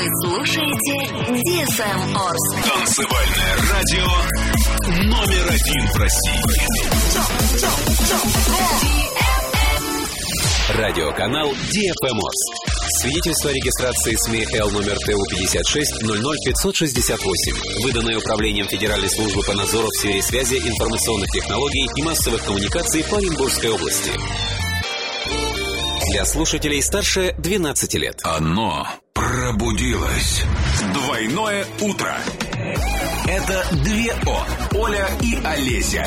Вы слушаете DFM Орск. Танцевальное радио номер один в России. Радиоканал DFM Орск. Свидетельство о регистрации СМИ Л номер ТУ 56 568, выданное Управлением Федеральной службы по надзору в сфере связи, информационных технологий и массовых коммуникаций по Оренбургской области. Для слушателей старше 12 лет. Оно пробудилось. Двойное утро. Это две О. Оля и Олеся.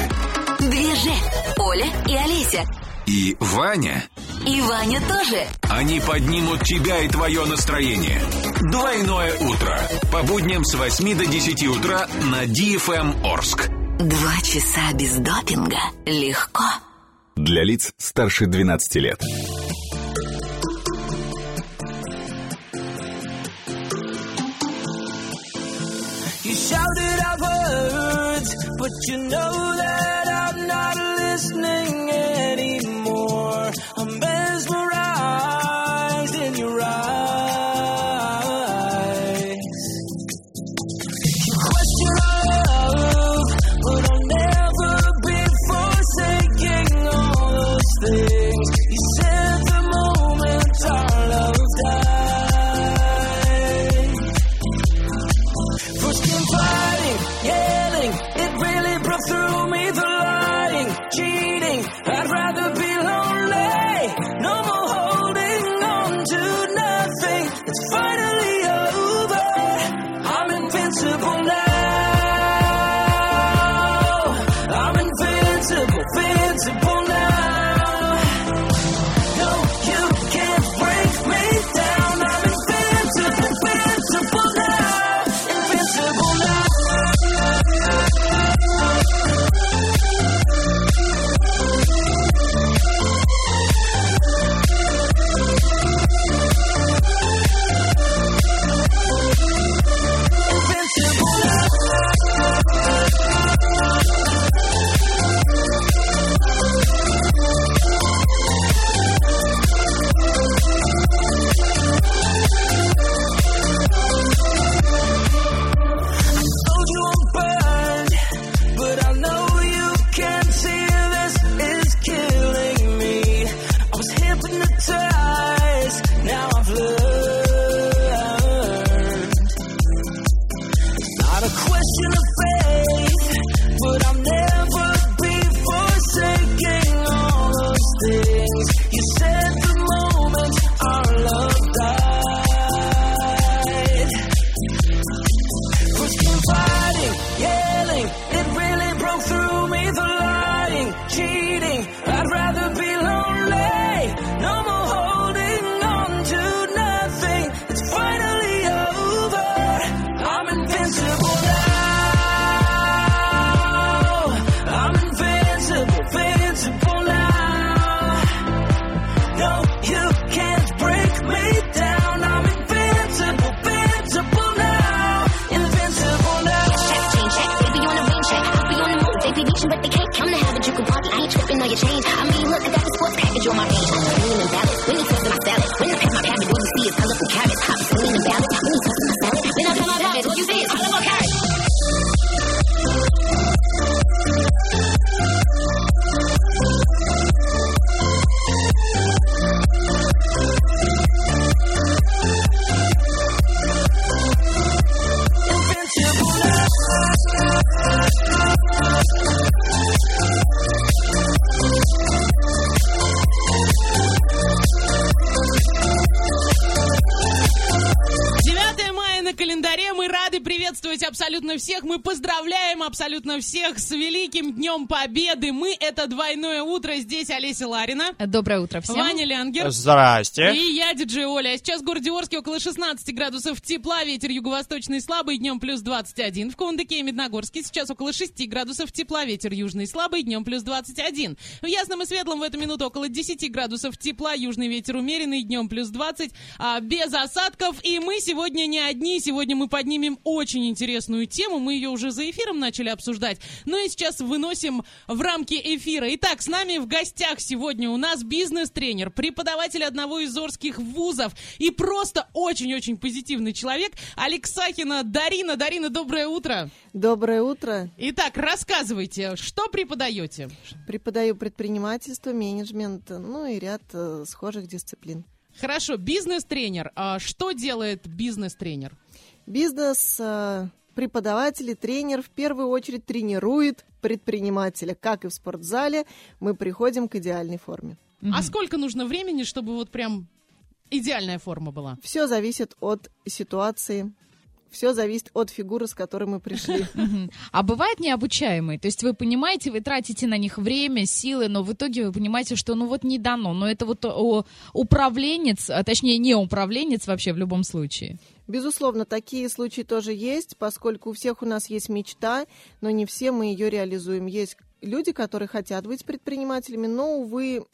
Две Ж. Оля и Олеся. И Ваня. И Ваня тоже. Они поднимут тебя и твое настроение. Двойное утро. По будням с 8 до 10 утра на DFM Орск. Два часа без допинга. Легко. Для лиц старше 12 лет. Shouted out words, but you know that I'm not listening anymore. I'm абсолютно всех. Мы поздравляем абсолютно всех с Великим Днем Победы. Мы — это «Двойное утро». Здесь Олеся Ларина. Доброе утро всем. Ваня Лянгер. Здрасте. И я, диджей Оля. А сейчас в городе Орске около 16 градусов тепла, ветер юго-восточный слабый, днем плюс 21. В Кундыке и Медногорске сейчас около 6 градусов тепла, ветер южный слабый, днем плюс 21. В Ясном и Светлом в эту минуту около 10 градусов тепла, южный ветер умеренный, днем плюс 20, а, без осадков. И мы сегодня не одни, сегодня мы поднимем очень очень интересную тему. Мы ее уже за эфиром начали обсуждать, но и сейчас выносим в рамки эфира. Итак, с нами в гостях сегодня у нас бизнес-тренер, преподаватель одного из орских вузов и просто очень-очень позитивный человек Алексахина Дарина. Дарина, доброе утро. Доброе утро. Итак, рассказывайте, что преподаете? Преподаю предпринимательство, менеджмент, ну и ряд э, схожих дисциплин. Хорошо, бизнес-тренер. А что делает бизнес-тренер? Бизнес, э, преподаватель и тренер в первую очередь тренирует предпринимателя. Как и в спортзале, мы приходим к идеальной форме. А сколько нужно времени, чтобы вот прям идеальная форма была? Все зависит от ситуации, все зависит от фигуры, с которой мы пришли. А бывает необучаемые? То есть вы понимаете, вы тратите на них время, силы, но в итоге вы понимаете, что ну вот не дано. Но это вот управленец, а точнее не управленец вообще в любом случае. Безусловно, такие случаи тоже есть, поскольку у всех у нас есть мечта, но не все мы ее реализуем. Есть люди, которые хотят быть предпринимателями, но, увы,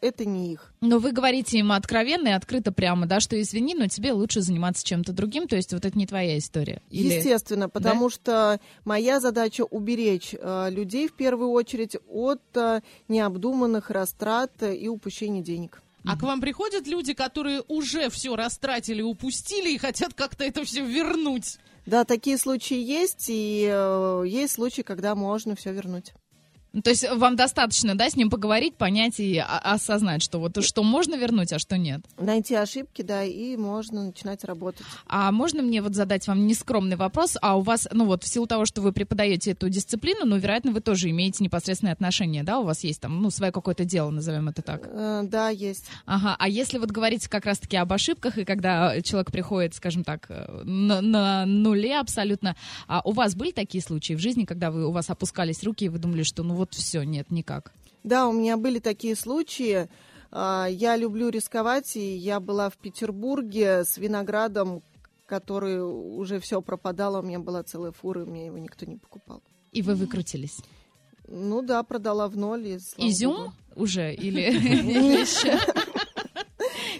это не их. Но вы говорите им откровенно и открыто прямо, да, что извини, но тебе лучше заниматься чем-то другим, то есть вот это не твоя история. Или- Естественно, потому что моя задача уберечь э, людей в первую очередь от э, необдуманных растрат и упущения денег. А к вам приходят люди, которые уже все растратили, упустили и хотят как-то это все вернуть? Да, такие случаи есть, и э, есть случаи, когда можно все вернуть. Ну, То есть вам достаточно, да, с ним поговорить, понять и осознать, что вот что можно вернуть, а что нет. Найти ошибки, да, и можно начинать работать. А можно мне вот задать вам нескромный вопрос? А у вас, ну вот, в силу того, что вы преподаете эту дисциплину, ну, вероятно, вы тоже имеете непосредственное отношение, да? У вас есть там, ну, свое какое-то дело, назовем это так. Э, да, есть. Ага, а если вот говорить как раз-таки об ошибках, и когда человек приходит, скажем так, э, на, на нуле абсолютно, а у вас были такие случаи в жизни, когда вы, у вас опускались руки, и вы думали, что ну вот все, нет, никак? Да, у меня были такие случаи. А, Я люблю рисковать, и я была в Петербурге с виноградом, который уже все пропадало. У меня была целая фура, и мне его никто не покупал. И вы выкрутились. Ну да, продала в ноль. И, Изюм богу. уже или еще?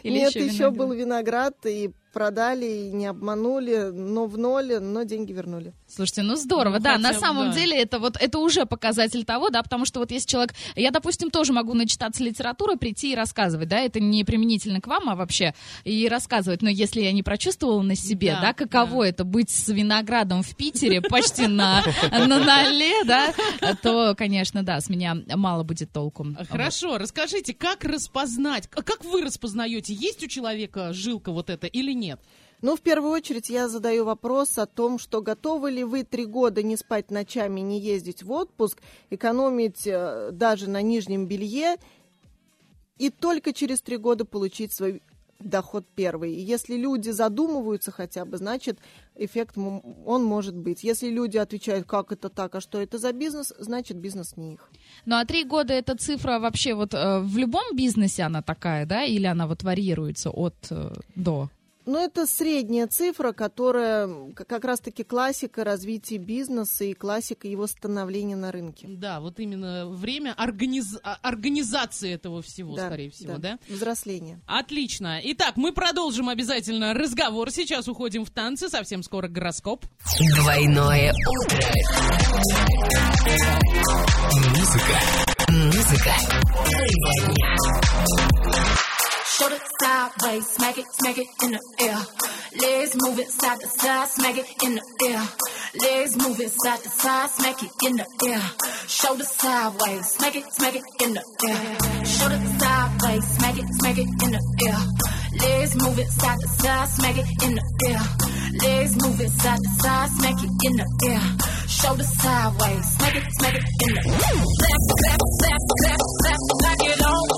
Нет, еще был виноград, и продали, и не обманули, но в ноль, но деньги вернули. Слушайте, ну здорово, Ну, да, хотя на самом да. деле это вот это уже показатель того, да, потому что вот если человек, я, допустим, тоже могу начитаться литературы, прийти и рассказывать, да, это не применительно к вам, а вообще и рассказывать, но если я не прочувствовала на себе, Да, да, каково это быть с виноградом в Питере почти на ноле, да, то, конечно, да, с меня мало будет толку. Хорошо, расскажите, как распознать, как вы распознаете, есть у человека жилка вот эта или нет? Ну, в первую очередь я задаю вопрос о том, что готовы ли вы три года не спать ночами, не ездить в отпуск, экономить э, даже на нижнем белье и только через три года получить свой доход первый. И если люди задумываются хотя бы, значит, эффект он может быть. Если люди отвечают, как это так, а что это за бизнес, значит, бизнес не их. Ну а три года эта цифра вообще вот э, в любом бизнесе она такая, да, или она вот варьируется от э, до? Ну, это средняя цифра, которая как раз-таки классика развития бизнеса и классика его становления на рынке. Да, вот именно время организ- а- организации этого всего, Да, скорее всего, да? Взросление. Отлично. Итак, мы продолжим обязательно разговор. Сейчас уходим в танцы. Совсем скоро гороскоп. Двойное утро. Музыка. Музыка. твоего shoulder sideways, smack it, smack it in the air. Legs move it, side to side, smack it in the air. Legs move it, side to side, smack it in the air. Shoulder sideways, smack it, smack it in the air. Shoulder sideways, smack it, smack it in the air. Legs moving side to side, smack it in the air. Legs move it, side to side, smack it in the air. Shoulder sideways, smack it, smack it in the air. Back, back, back, back, back, back it on.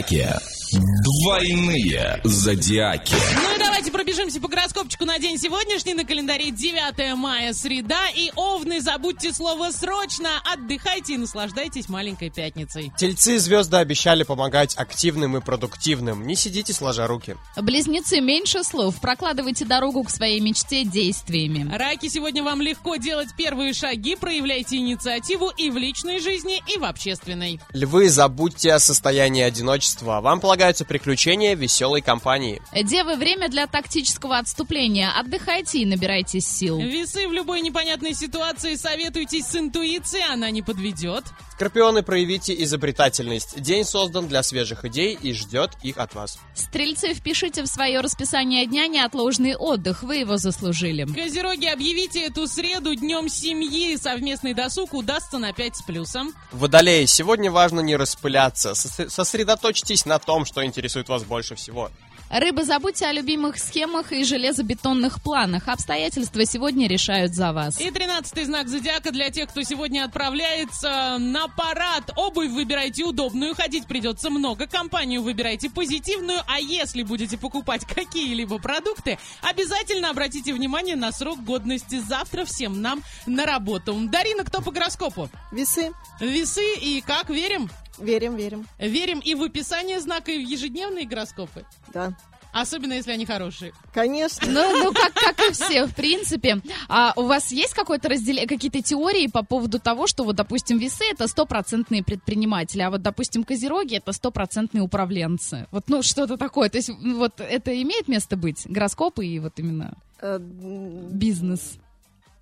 Зодиаки. Двойные зодиаки. Ну и давайте пробежимся по гороскопчику на день сегодняшний. Календаре 9 мая, среда. И овны, забудьте слово «срочно». Отдыхайте и наслаждайтесь маленькой пятницей. Тельцы и звезды обещали помогать активным и продуктивным. Не сидите сложа руки. Близнецы, меньше слов. Прокладывайте дорогу к своей мечте действиями. Раки, сегодня вам легко делать первые шаги. Проявляйте инициативу и в личной жизни, и в общественной. Львы, забудьте о состоянии одиночества. Вам полагаются приключения веселой компании. Девы, время для тактического отступления. Отдыхайте и набирайтесь сил. Весы в любой непонятной ситуации советуйтесь с интуицией, она не подведет. Скорпионы, проявите изобретательность. День создан для свежих идей и ждет их от вас. Стрельцы, впишите в свое расписание дня неотложный отдых. Вы его заслужили. Козероги, объявите эту среду днем семьи. Совместный досуг удастся на 5 с плюсом. Водолеи, сегодня важно не распыляться. Сос- Сосредоточьтесь на том, что интересует вас больше всего. Рыбы, забудьте о любимых схемах и железобетонных планах. Обстоятельства сегодня решают за вас. И тринадцатый знак зодиака для тех, кто сегодня отправляется на парад. Обувь выбирайте удобную, ходить придется много. Компанию выбирайте позитивную, а если будете покупать какие-либо продукты, обязательно обратите внимание на срок годности. Завтра всем нам на работу. Дарина, кто по гороскопу? Весы. Весы и как, верим? Верим, верим. Верим и в описание знака, и в ежедневные гороскопы. Да. Особенно, если они хорошие. Конечно. Ну, ну как, как и все, в принципе. А у вас есть какое-то разделение, какие-то теории по поводу того, что вот, допустим, весы это стопроцентные предприниматели, а вот, допустим, козероги это стопроцентные управленцы. Вот, ну, что-то такое. То есть, вот это имеет место быть? Гороскопы и вот именно Э, бизнес.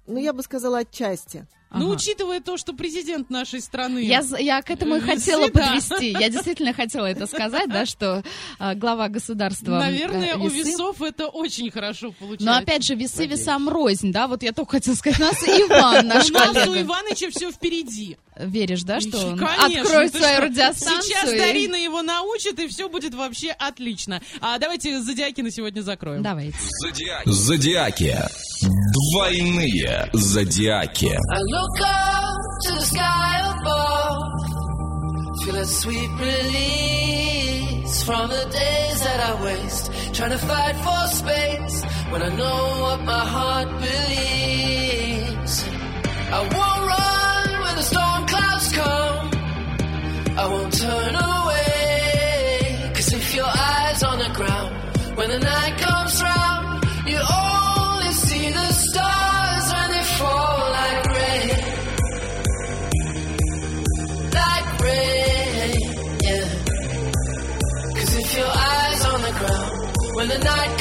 Ну, я бы сказала, отчасти. Ну, Ага. учитывая то, что президент нашей страны... Я, я к этому и Весы, хотела да. подвести. Я действительно хотела это сказать, да, что а, глава государства. Наверное, э, у весы. весов это очень хорошо получается. Но опять же, весы весам рознь, да, вот я только хотела сказать, у нас Иван, наш у нас у. Его все впереди. Веришь, да, что он Конечно, откроет свою что? радиостанцию? Сейчас и- Дарина его научит, и все будет вообще отлично. А давайте зодиаки на сегодня закроем. Давайте. Зодиаки. Двойные зодиаки. I look up to the sky above, feel a sweet release from the days that I waste, trying to fight for space when I know what my heart believes. I won't I won't turn away, cause if your eyes on the ground, when the night comes round, you only see the stars when they fall like rain like rain, yeah. Cause if your eyes on the ground, when the night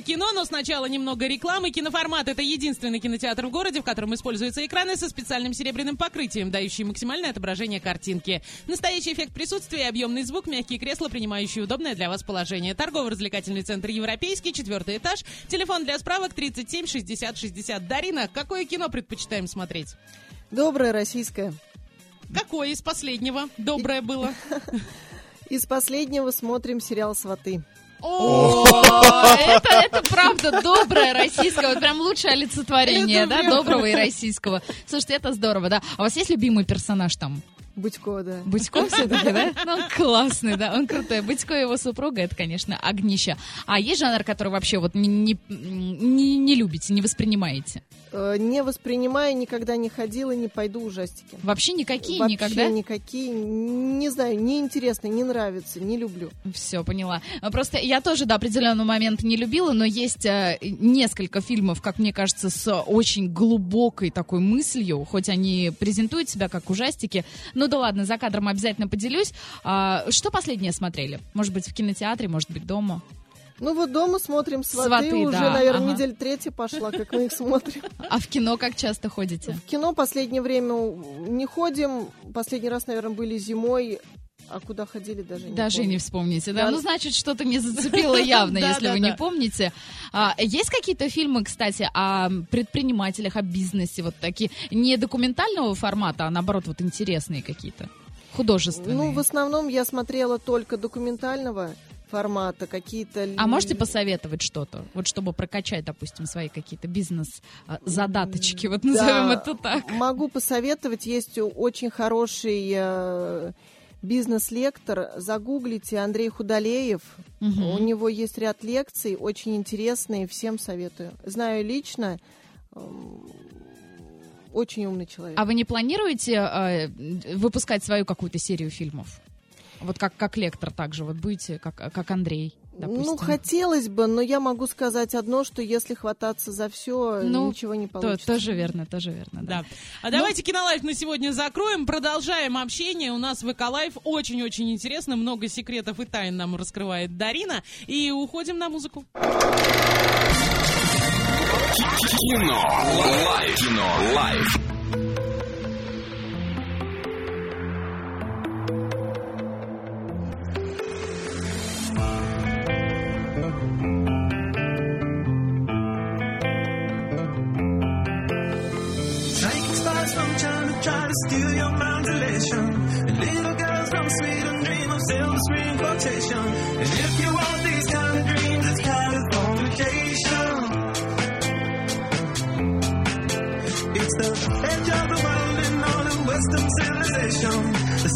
кино, но сначала немного рекламы. Киноформат — это единственный кинотеатр в городе, в котором используются экраны со специальным серебряным покрытием, дающие максимальное отображение картинки. Настоящий эффект присутствия, объемный звук, мягкие кресла, принимающие удобное для вас положение. Торгово-развлекательный центр «Европейский», четвертый этаж. Телефон для справок 37 60 60. Дарина, какое кино предпочитаем смотреть? Доброе российское. Какое из последнего? Доброе было. Из последнего смотрим сериал «Сваты». О, это, это правда доброе российское, вот прям лучшее олицетворение, да, доброго и российского. Слушайте, это здорово, да. А у вас есть любимый персонаж там? Будько, да. Будько все-таки, да? Ну, он классный, да, он крутой. Будько и его супруга, это, конечно, огнище. А есть жанр, который вообще вот не, не, не, не любите, не воспринимаете? Э, Не воспринимаю, никогда не ходила, не пойду ужастики. Вообще никакие, Вообще никогда? никакие. Не знаю, неинтересно, не нравится, не люблю. Все, поняла. А Просто я тоже до определенного момента не любила, но есть э, несколько фильмов, как мне кажется, с очень глубокой такой мыслью, хоть они презентуют себя как ужастики. Ну да ладно, за кадром обязательно поделюсь. А, что последнее смотрели? Может быть, в кинотеатре, может быть, дома? Ну вот дома смотрим сваты, «Сваты», уже, да, наверное, ага. неделя третья пошла, как мы их смотрим. А в кино как часто ходите? В кино последнее время не ходим. Последний раз, наверное, были зимой. А куда ходили, даже не Даже помню. не вспомните, да? Да. Ну, значит, что-то не зацепило явно, если вы не помните. А, есть какие-то фильмы, кстати, о предпринимателях, о бизнесе, вот такие, не документального формата, а наоборот, вот интересные какие-то, художественные? Ну, в основном я смотрела только документального формата, какие-то... А можете посоветовать что-то, вот чтобы прокачать, допустим, свои какие-то бизнес-задаточки, вот назовем Да, это так. Могу посоветовать, есть очень хороший э, бизнес-лектор. Загуглите Андрей Худалеев. Мгм. У него есть ряд лекций, очень интересные, всем советую. Знаю лично, эм, очень умный человек. А вы не планируете э, выпускать свою какую-то серию фильмов? Вот как, как лектор также, вот будете, как, как Андрей, допустим. Ну, хотелось бы, но я могу сказать одно, что если хвататься за все, Ну, ничего не То- получится. тоже верно, тоже верно, да. Да. А давайте кино life на сегодня закроем. Продолжаем общение. У нас в Эко life очень-очень интересно. Много секретов и тайн нам раскрывает Дарина. И уходим на музыку. Кино. Life. Кино. Life.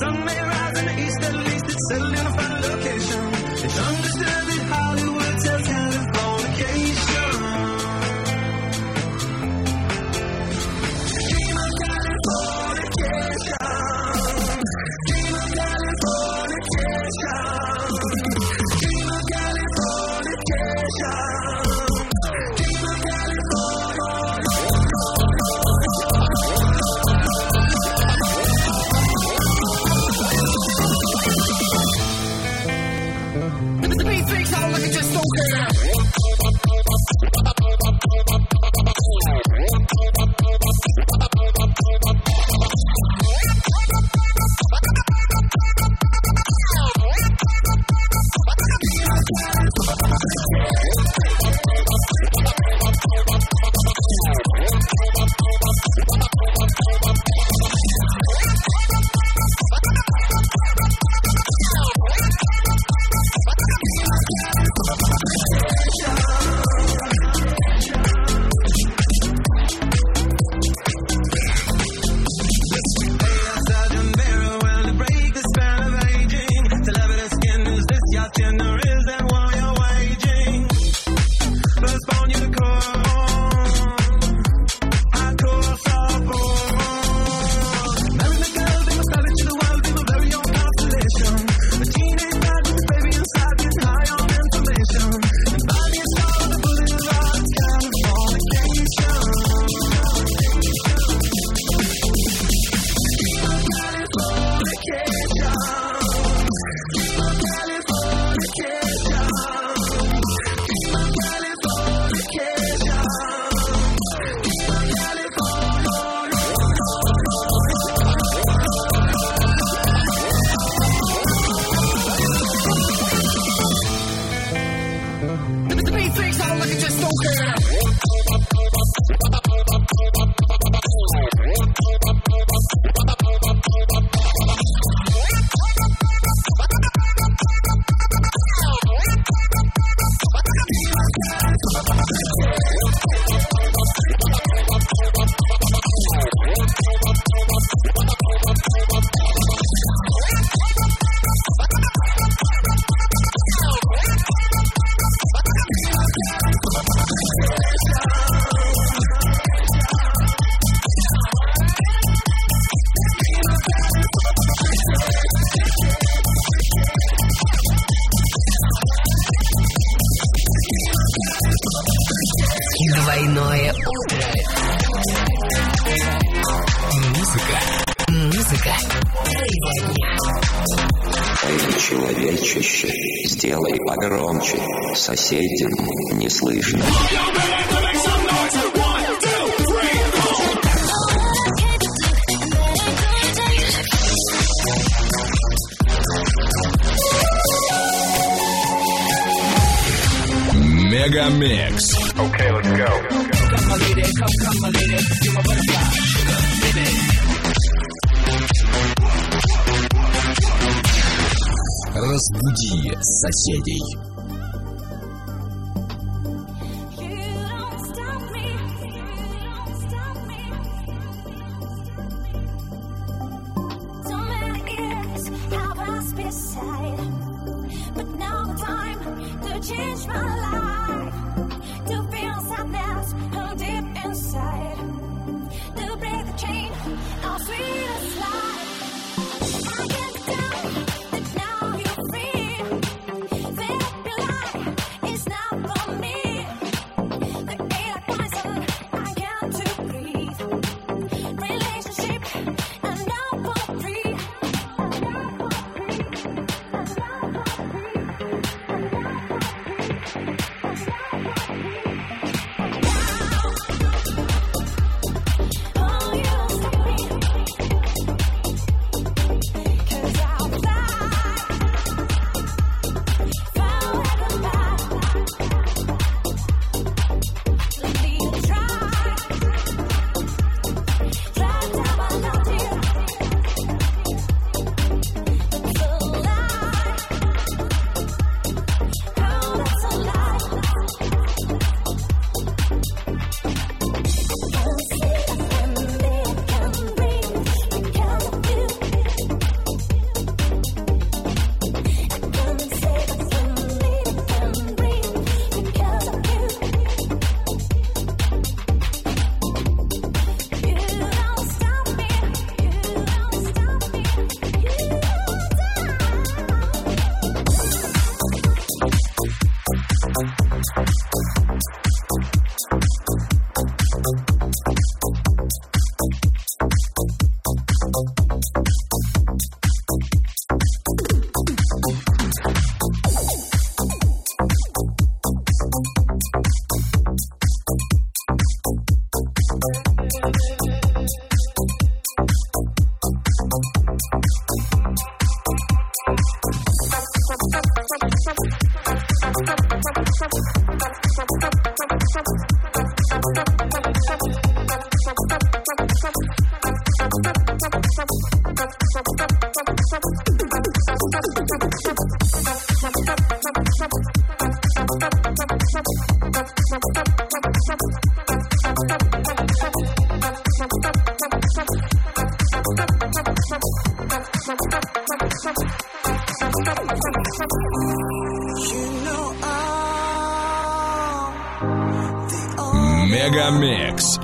Sun may rise in the east, at least it's settled in Этим не слышно. Мегамикс. Okay, let's go. Come, my lady, come, come, my lady. You're my butterfly, sugar, baby. Разбуди соседей.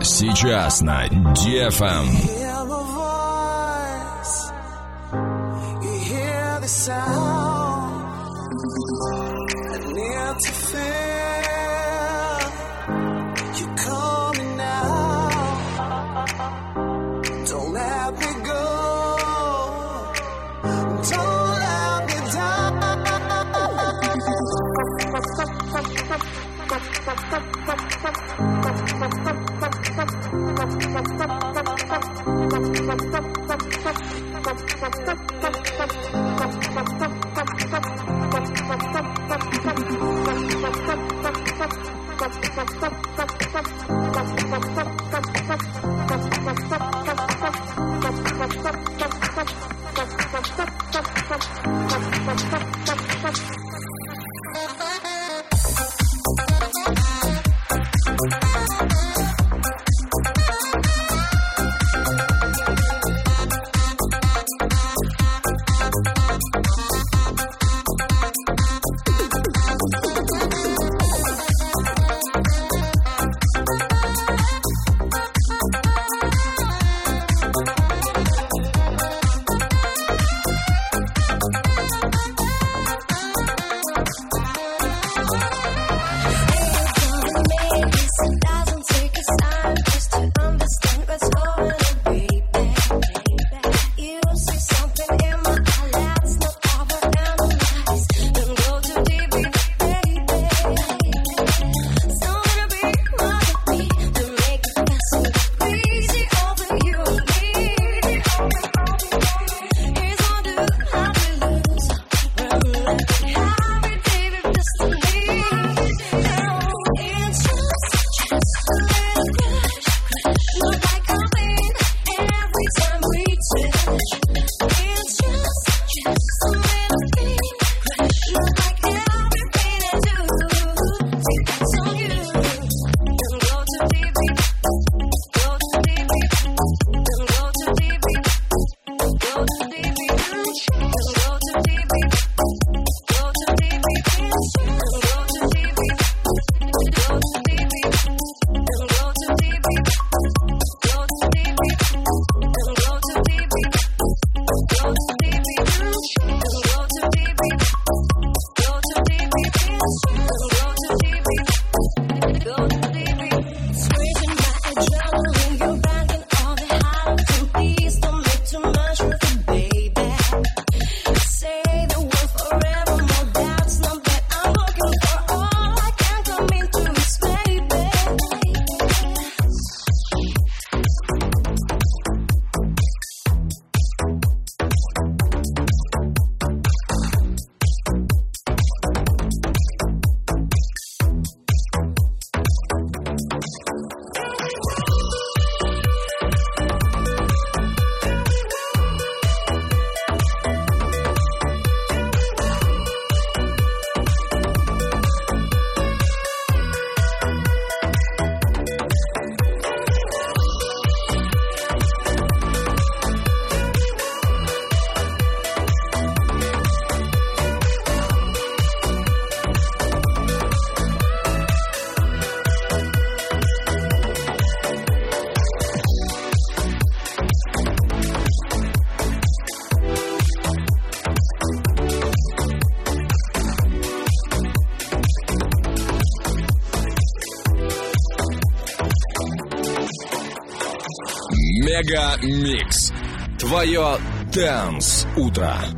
Сейчас на Дефам. Эм. Thank you. Твое Дэнс Утро.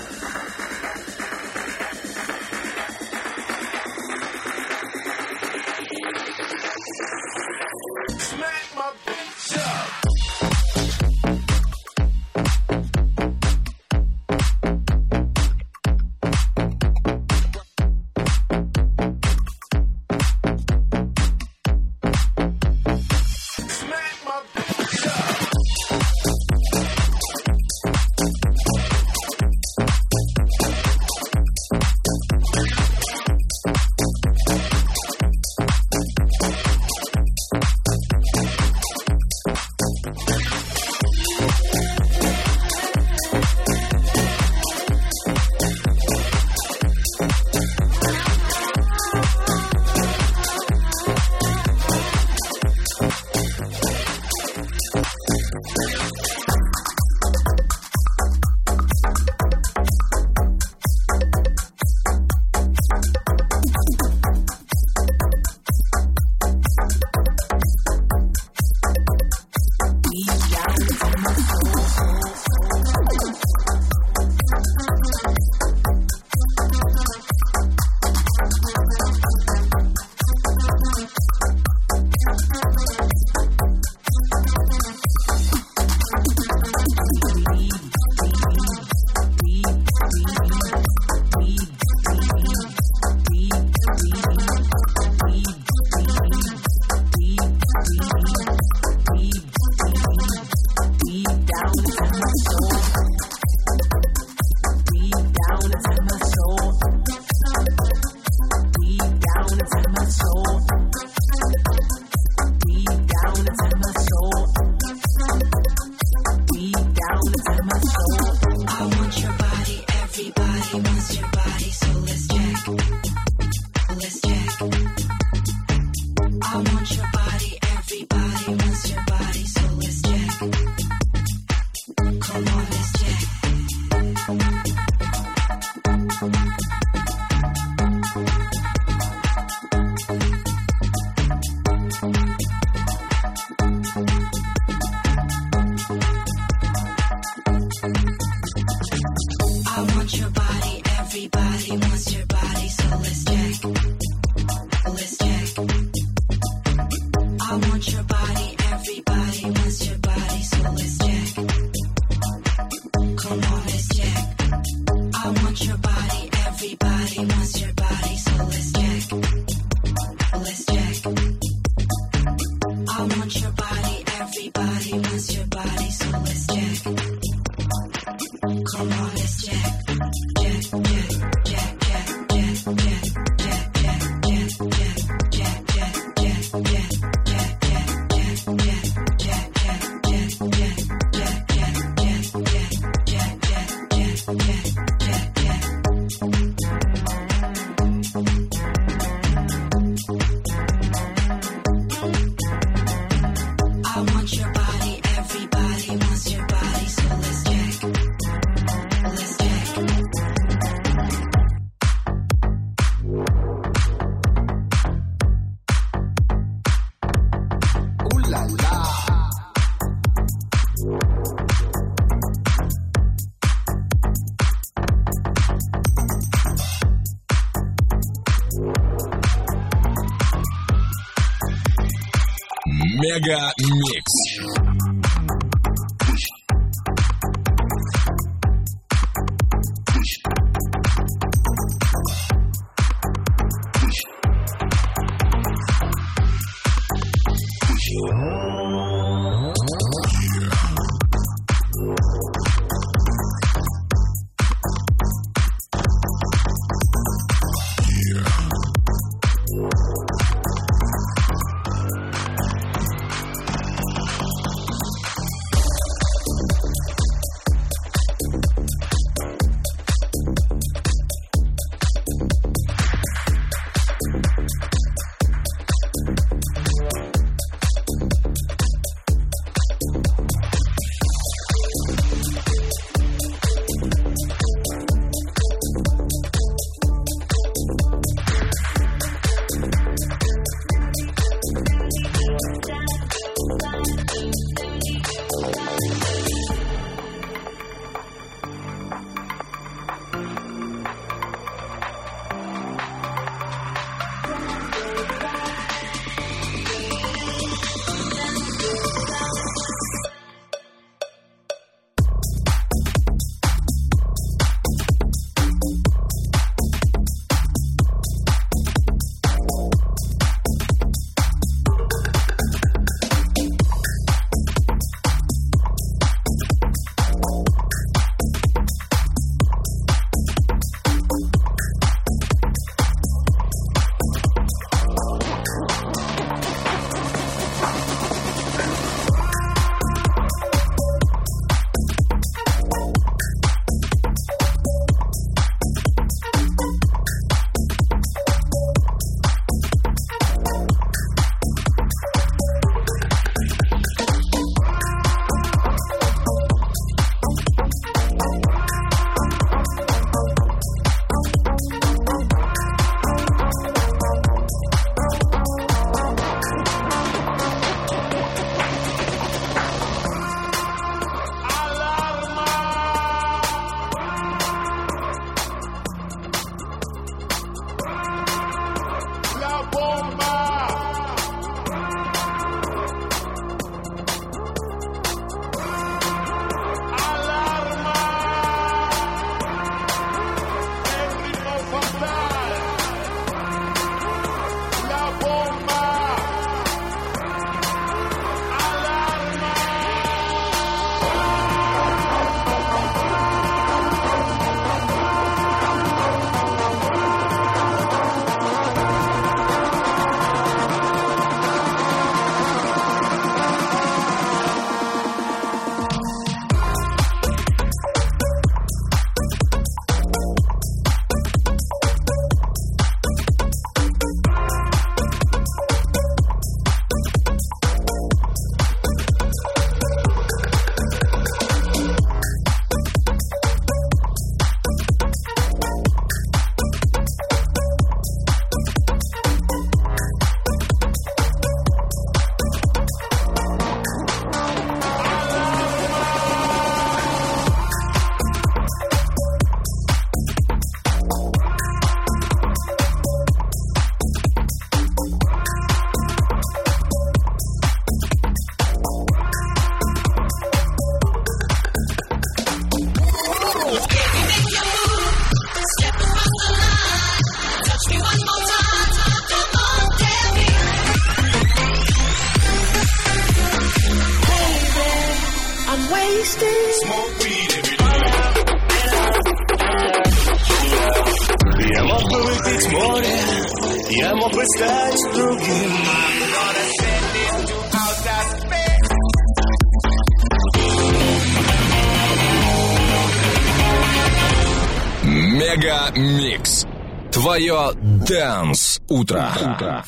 Dance Утро.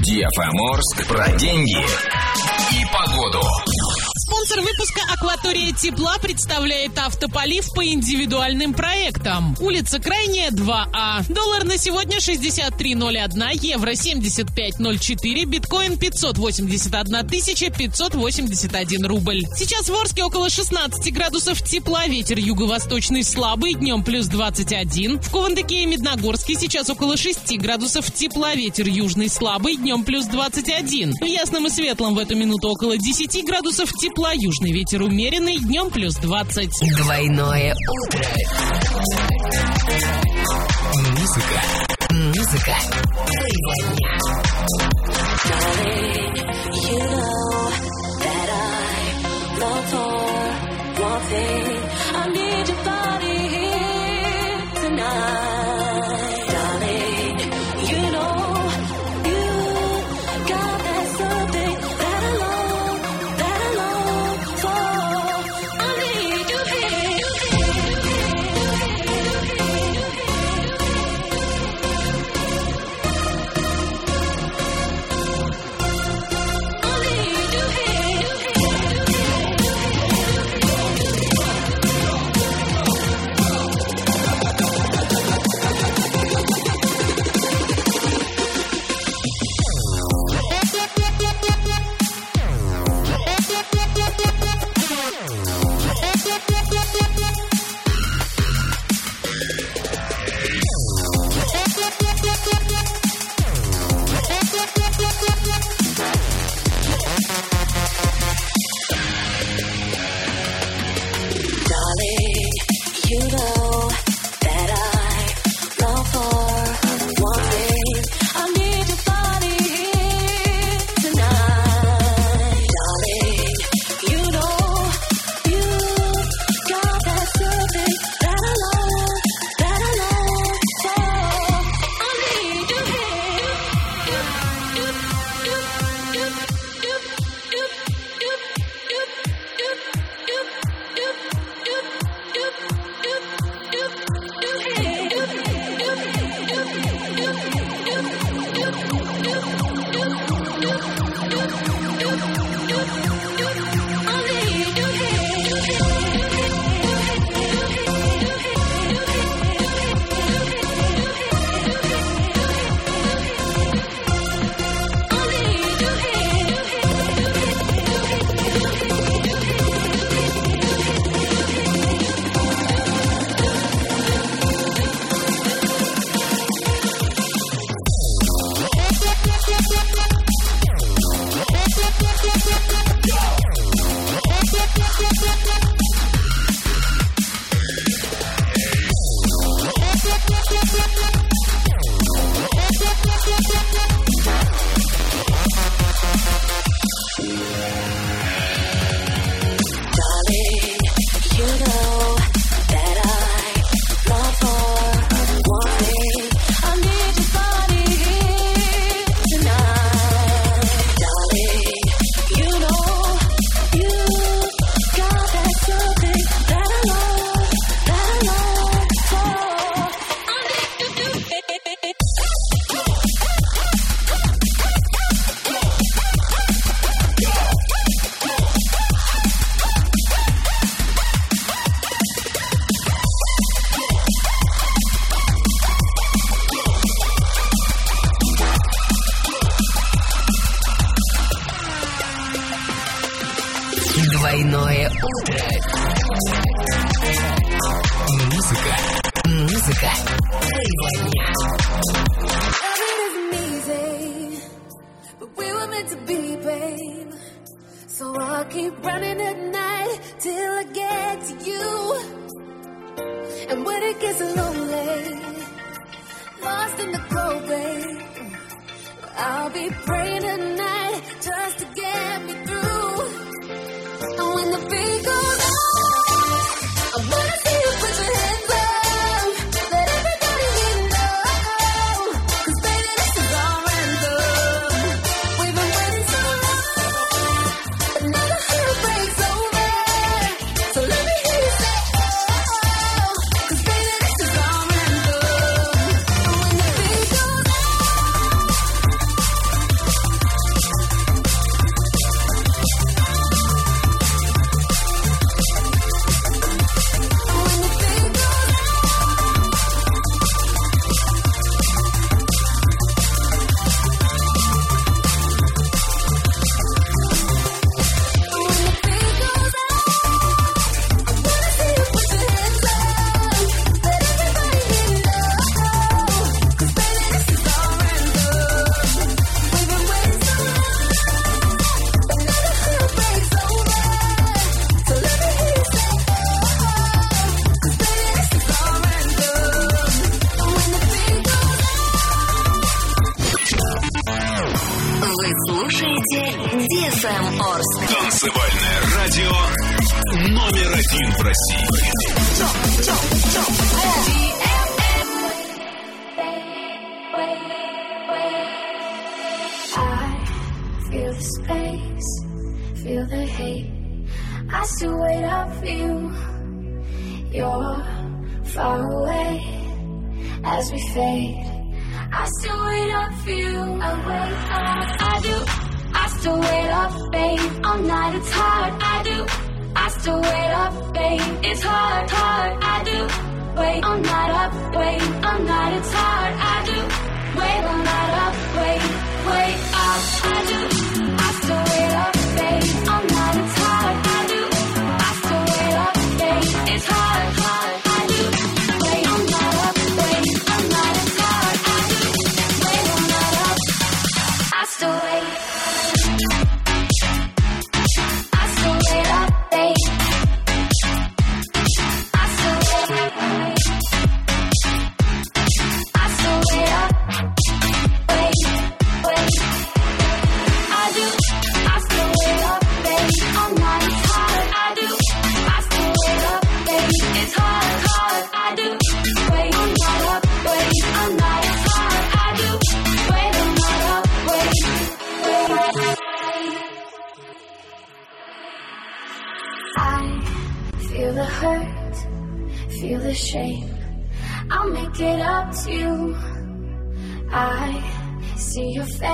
Диа FM Орск про деньги и погоду. Спонсор выпуска «Акватория тепла» представляет автополив по индивидуальным проектам. Улица Крайняя, 2А. Доллар на сегодня 63.01, евро 75.04, биткоин 581 тысяча 581 рубль. Сейчас в Орске около 16 градусов тепла, ветер юго-восточный слабый, днем плюс 21. В Кувандыке и Медногорске сейчас около 6 градусов тепла, ветер южный слабый, днем плюс 21. В Ясном и Светлом в эту минуту около 10 градусов тепла, южный ветер умеренный, днем плюс 20. Двойное утро. Музыка. Музыка. You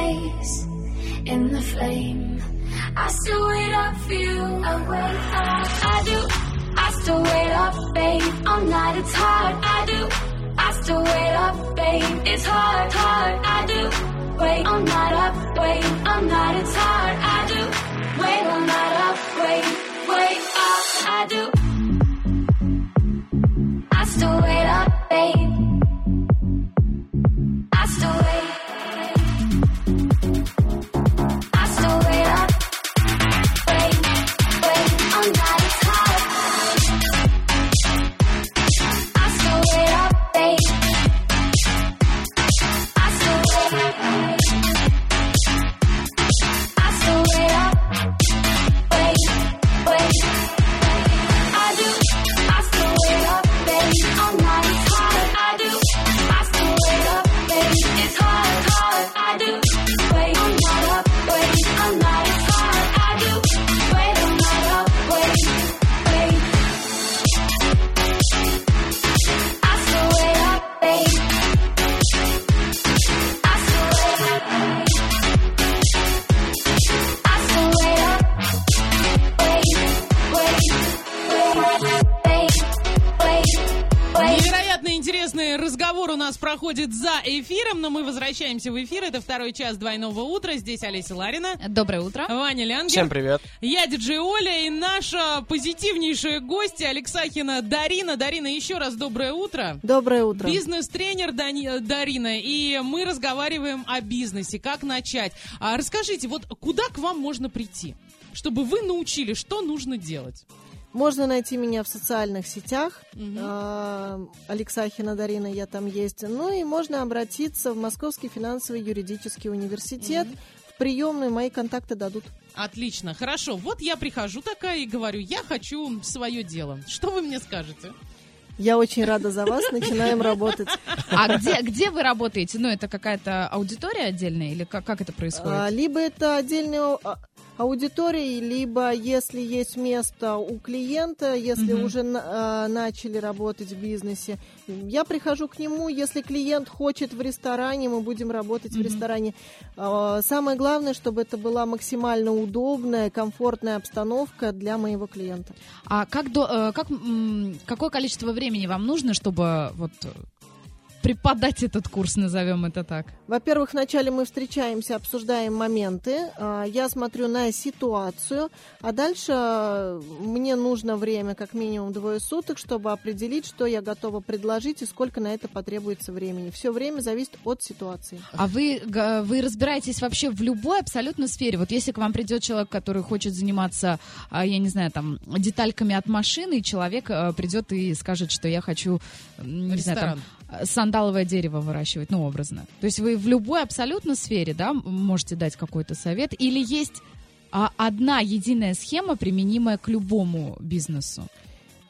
face in the flame. I still wait up for you. I wait up. I do. I still wait up, babe. I'm not, it's hard. I do. I still wait up, babe. It's hard, hard. I do. Wait I'm not up, wait I'm not, It's hard. I do. Wait I'm not up, wait, wait up. I do. I still wait up, babe. Возвращаемся в эфир. Это второй час двойного утра. Здесь Олеся Ларина. Доброе утро. Ваня Лянгер. Всем привет. Я диджей Оля и наша позитивнейшая гостья Алексахина Дарина. Дарина, еще раз доброе утро. Доброе утро. Бизнес-тренер Дани- Дарина, и мы разговариваем о бизнесе, как начать. А расскажите, вот куда к вам можно прийти, чтобы вы научили, что нужно делать? Можно найти меня в социальных сетях. А, Алексахина Дарина, я там есть. Ну и можно обратиться в Московский финансовый юридический университет. В приемную мои контакты дадут. Отлично, хорошо. Вот я прихожу такая и говорю, я хочу свое дело. Что вы мне скажете? Я очень рада за вас. Начинаем работать. А где, где вы работаете? Ну, это какая-то аудитория отдельная или как, как это происходит? А, Либо это отдельная а, аудитория, либо если есть место у клиента, если Мгм. уже а, начали работать в бизнесе, я прихожу к нему. Если клиент хочет в ресторане, мы будем работать в Мгм. ресторане. А, Самое главное, чтобы это была максимально удобная, комфортная обстановка для моего клиента. А как, до, э, как какое количество времени вам нужно, чтобы вот э, преподать этот курс, назовем это так? Во-первых, вначале мы встречаемся, обсуждаем моменты, а, я смотрю на ситуацию, а дальше а, мне нужно время, как минимум двое суток, чтобы определить, что я готова предложить и сколько на это потребуется времени. Все время зависит от ситуации. А вы, вы разбираетесь вообще в любой абсолютно сфере? Вот если к вам придет человек, который хочет заниматься, а, я не знаю, там, детальками от машины, и человек придет и скажет, что я хочу, не знаю, там, сандаловое дерево выращивать, ну, образно. То есть вы в любой абсолютно сфере, да, можете дать какой-то совет? Или есть а, одна единая схема, применимая к любому бизнесу?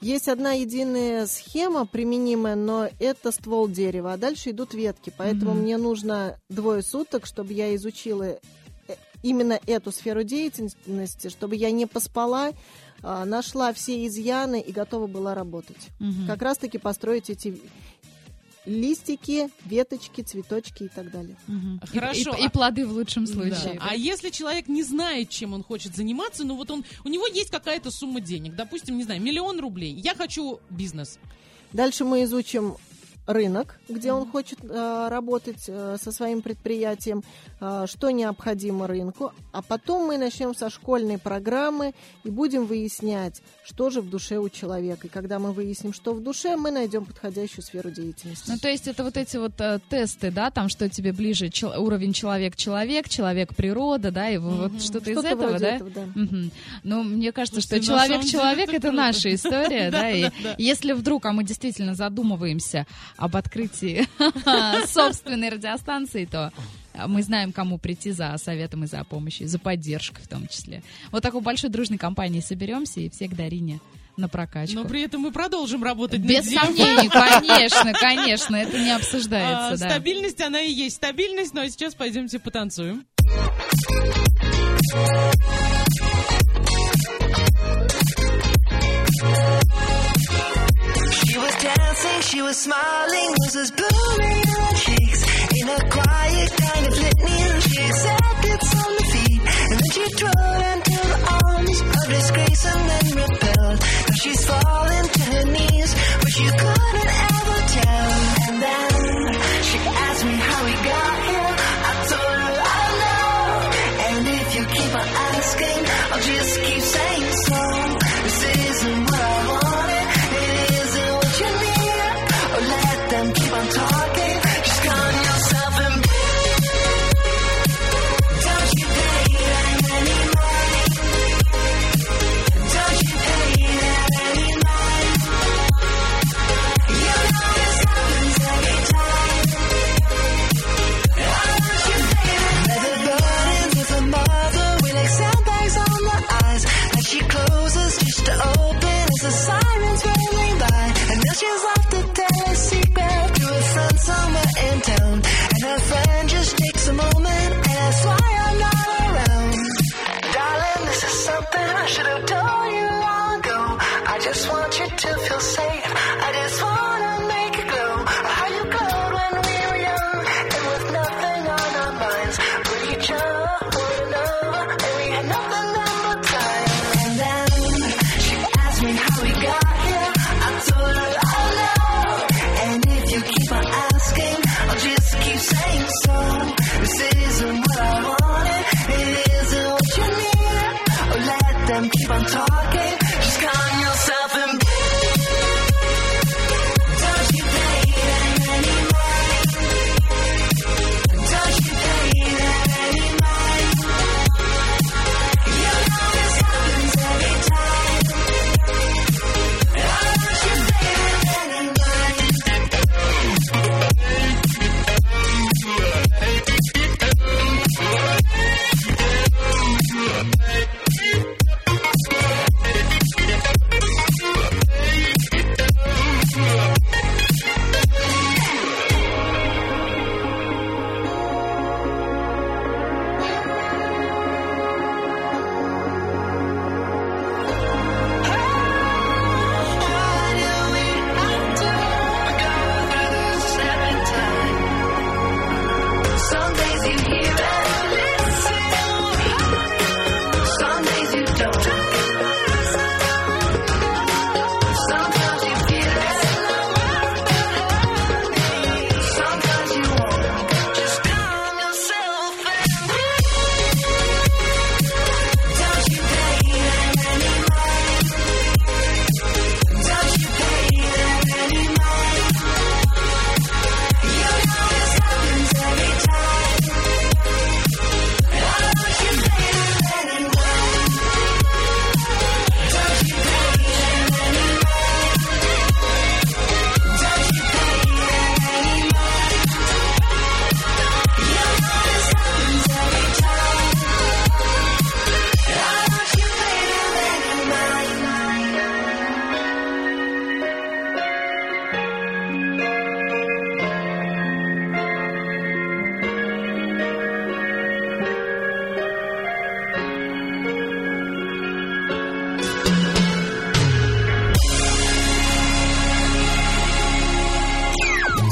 Есть одна единая схема применимая, но это ствол дерева, а дальше идут ветки. Поэтому Мгм. мне нужно двое суток, чтобы я изучила э, именно эту сферу деятельности, чтобы я не поспала, а, нашла все изъяны и готова была работать. Мгм. Как раз-таки построить эти листики, веточки, цветочки и так далее. И- Хорошо, И, и а- плоды в лучшем Да. случае. А если человек не знает, чем он хочет заниматься, ну вот он, у него есть какая-то сумма денег, допустим, не знаю, миллион рублей. Я хочу бизнес. Дальше мы изучим рынок, где он хочет э, работать э, со своим предприятием, э, что необходимо рынку, а потом мы начнем со школьной программы и будем выяснять, что же в душе у человека. И когда мы выясним, что в душе, мы найдем подходящую сферу деятельности. Ну, то есть это вот эти вот э, тесты, да, там, что тебе ближе чел- уровень человек-человек, человек-природа, да, и вот что-то из Что-то этого, вроде да? этого, да. Мгм. Ну, мне кажется, Слушайте, что человек-человек это это наша история, да, и если вдруг, а мы действительно задумываемся об открытии собственной радиостанции, то мы знаем, кому прийти за советом и за помощью, за поддержкой в том числе. Вот такой большой дружной компанией соберемся и все к Дарине на прокачку. Но при этом мы продолжим работать Без над сомнений, конечно, конечно, это не А, обсуждается, да. Стабильность, она и есть стабильность, ну а сейчас пойдемте потанцуем. She was smiling, was roses blooming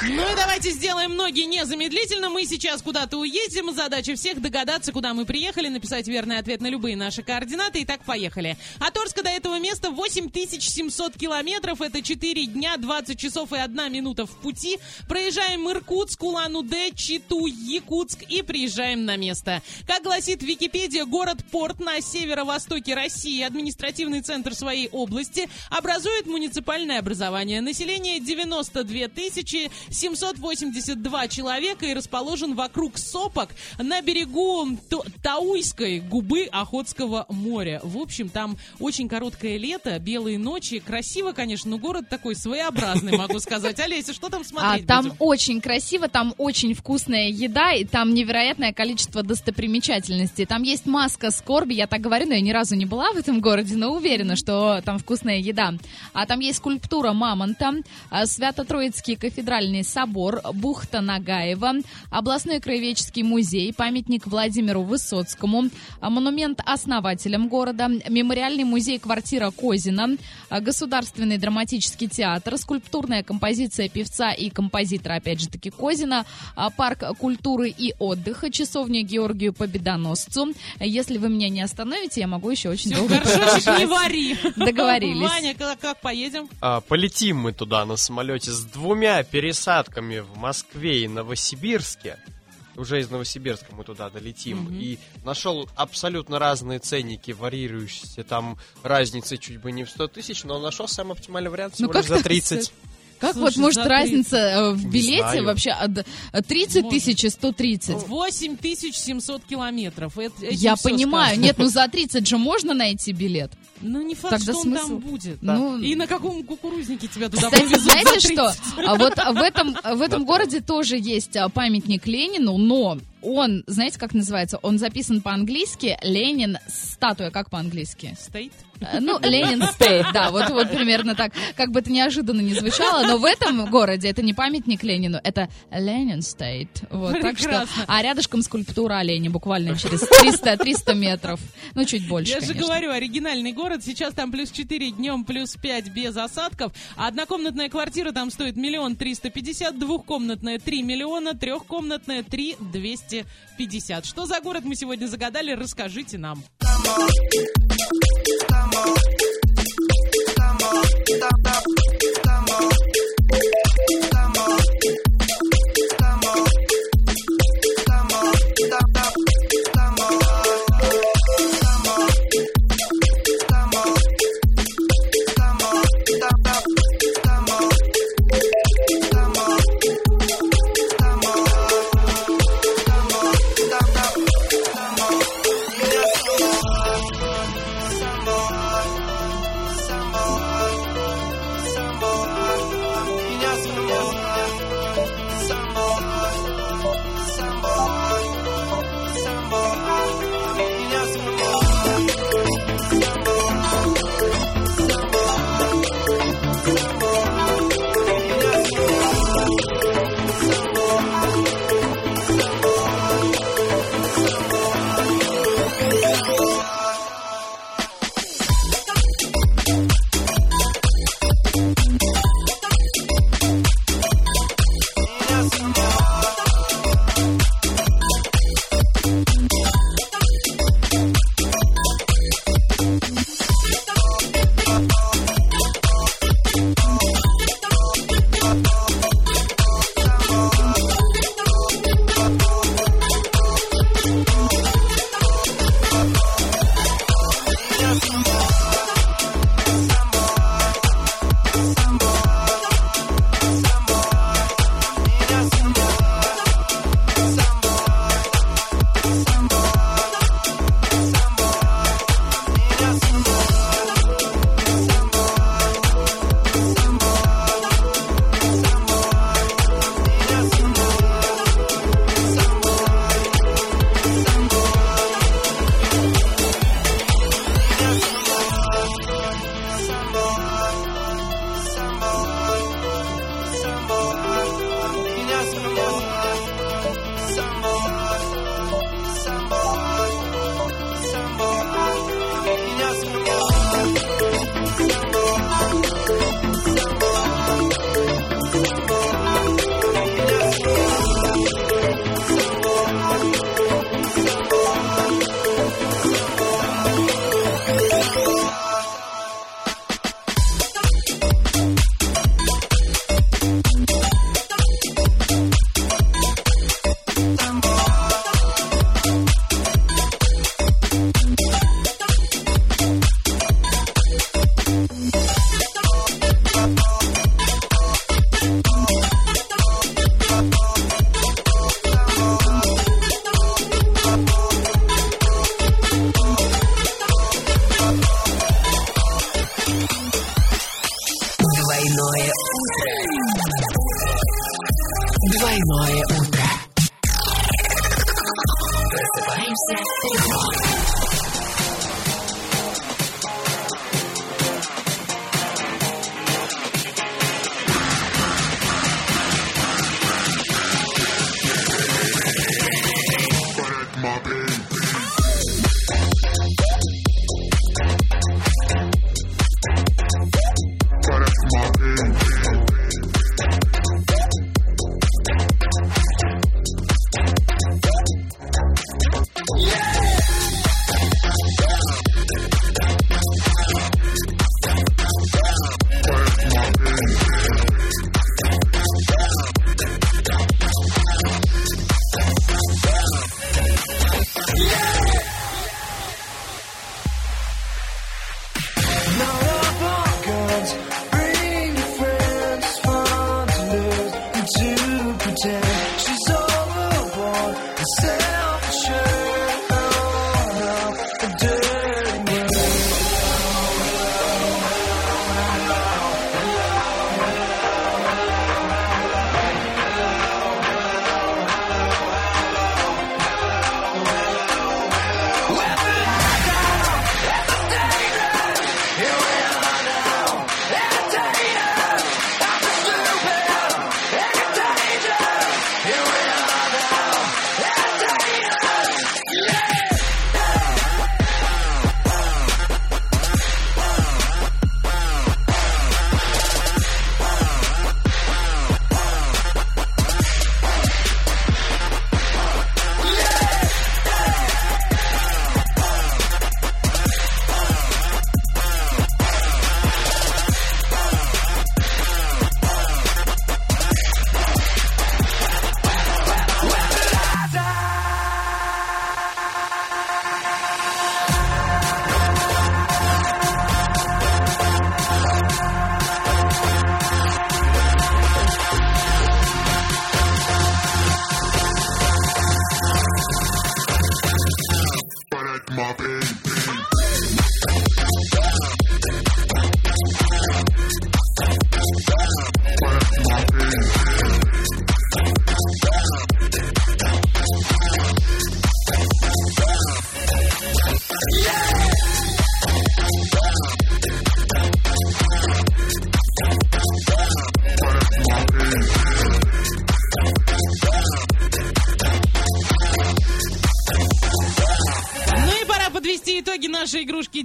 Ну и давайте сделаем ноги незамедлительно. Мы сейчас куда-то уедем. Задача всех догадаться, куда мы приехали, написать верный ответ на любые наши координаты. Итак, поехали. От Орска до этого места 8700 километров. Это 4 дня, 20 часов и 1 минута в пути. Проезжаем Иркутск, Улан-Удэ, Читу, Якутск и приезжаем на место. Как гласит Википедия, город-порт на северо-востоке России, административный центр своей области, образует муниципальное образование. Население 92 тысячи 782 человека и расположен вокруг сопок на берегу Тауйской губы Охотского моря. В общем, там очень короткое лето, белые ночи. Красиво, конечно, но город такой своеобразный, могу сказать. Олеся, что там А смотреть там будем? очень красиво, там очень вкусная еда, и там невероятное количество достопримечательностей. Там есть маска скорби, я так говорю, но я ни разу не была в этом городе, но уверена, что там вкусная еда. А там есть скульптура мамонта, а, Свято-Троицкий кафедральный собор, бухта Нагаева, областной краеведческий музей, памятник Владимиру Высоцкому, монумент основателям города, мемориальный музей квартира Козина, государственный драматический театр, скульптурная композиция певца и композитора, опять же таки, Козина, парк культуры и отдыха, часовня Георгию Победоносцу. Если вы меня не остановите, я могу еще очень Всё, долго горшочек не вари. Договорились. Ваня, как, как поедем? А, полетим мы туда на самолете с двумя пересадками в Москве и Новосибирске. Уже из Новосибирска мы туда долетим. Мгм. И нашел абсолютно разные ценники, варьирующиеся. Там разница чуть бы не в 100 тысяч, но нашел самый оптимальный вариант всего Ну, лишь за так, 30. Как Слушай, вот может разница э, в билете знаю. вообще от от 30 тысяч и 130? 8700 километров. Это- Я понимаю, сказано. нет, ну за 30 же можно найти билет. Ну, не факт, Тогда что он смысл? там будет. Ну, И на каком кукурузнике тебя туда Кстати, повезут знаете за что? 30? А вот в этом, в этом городе тоже есть а, памятник Ленину, но он, знаете, как называется? Он записан по-английски Ленин статуя, как по-английски? Стоит? Э, Ну, Lenin Statue, да, вот, вот примерно так. Как бы это неожиданно не звучало, но в этом городе это не памятник Ленину, это Lenin Statue. Вот, так что, а рядышком скульптура оленя, буквально через 300, 300 метров. Ну, чуть больше, Я же конечно. говорю, оригинальный город. Сейчас там плюс 4, днем плюс 5 без осадков. А однокомнатная квартира там стоит миллион триста пятьдесят, двухкомнатная 3 миллиона, трехкомнатная 3 250. Что за город мы сегодня загадали, расскажите нам. Some more,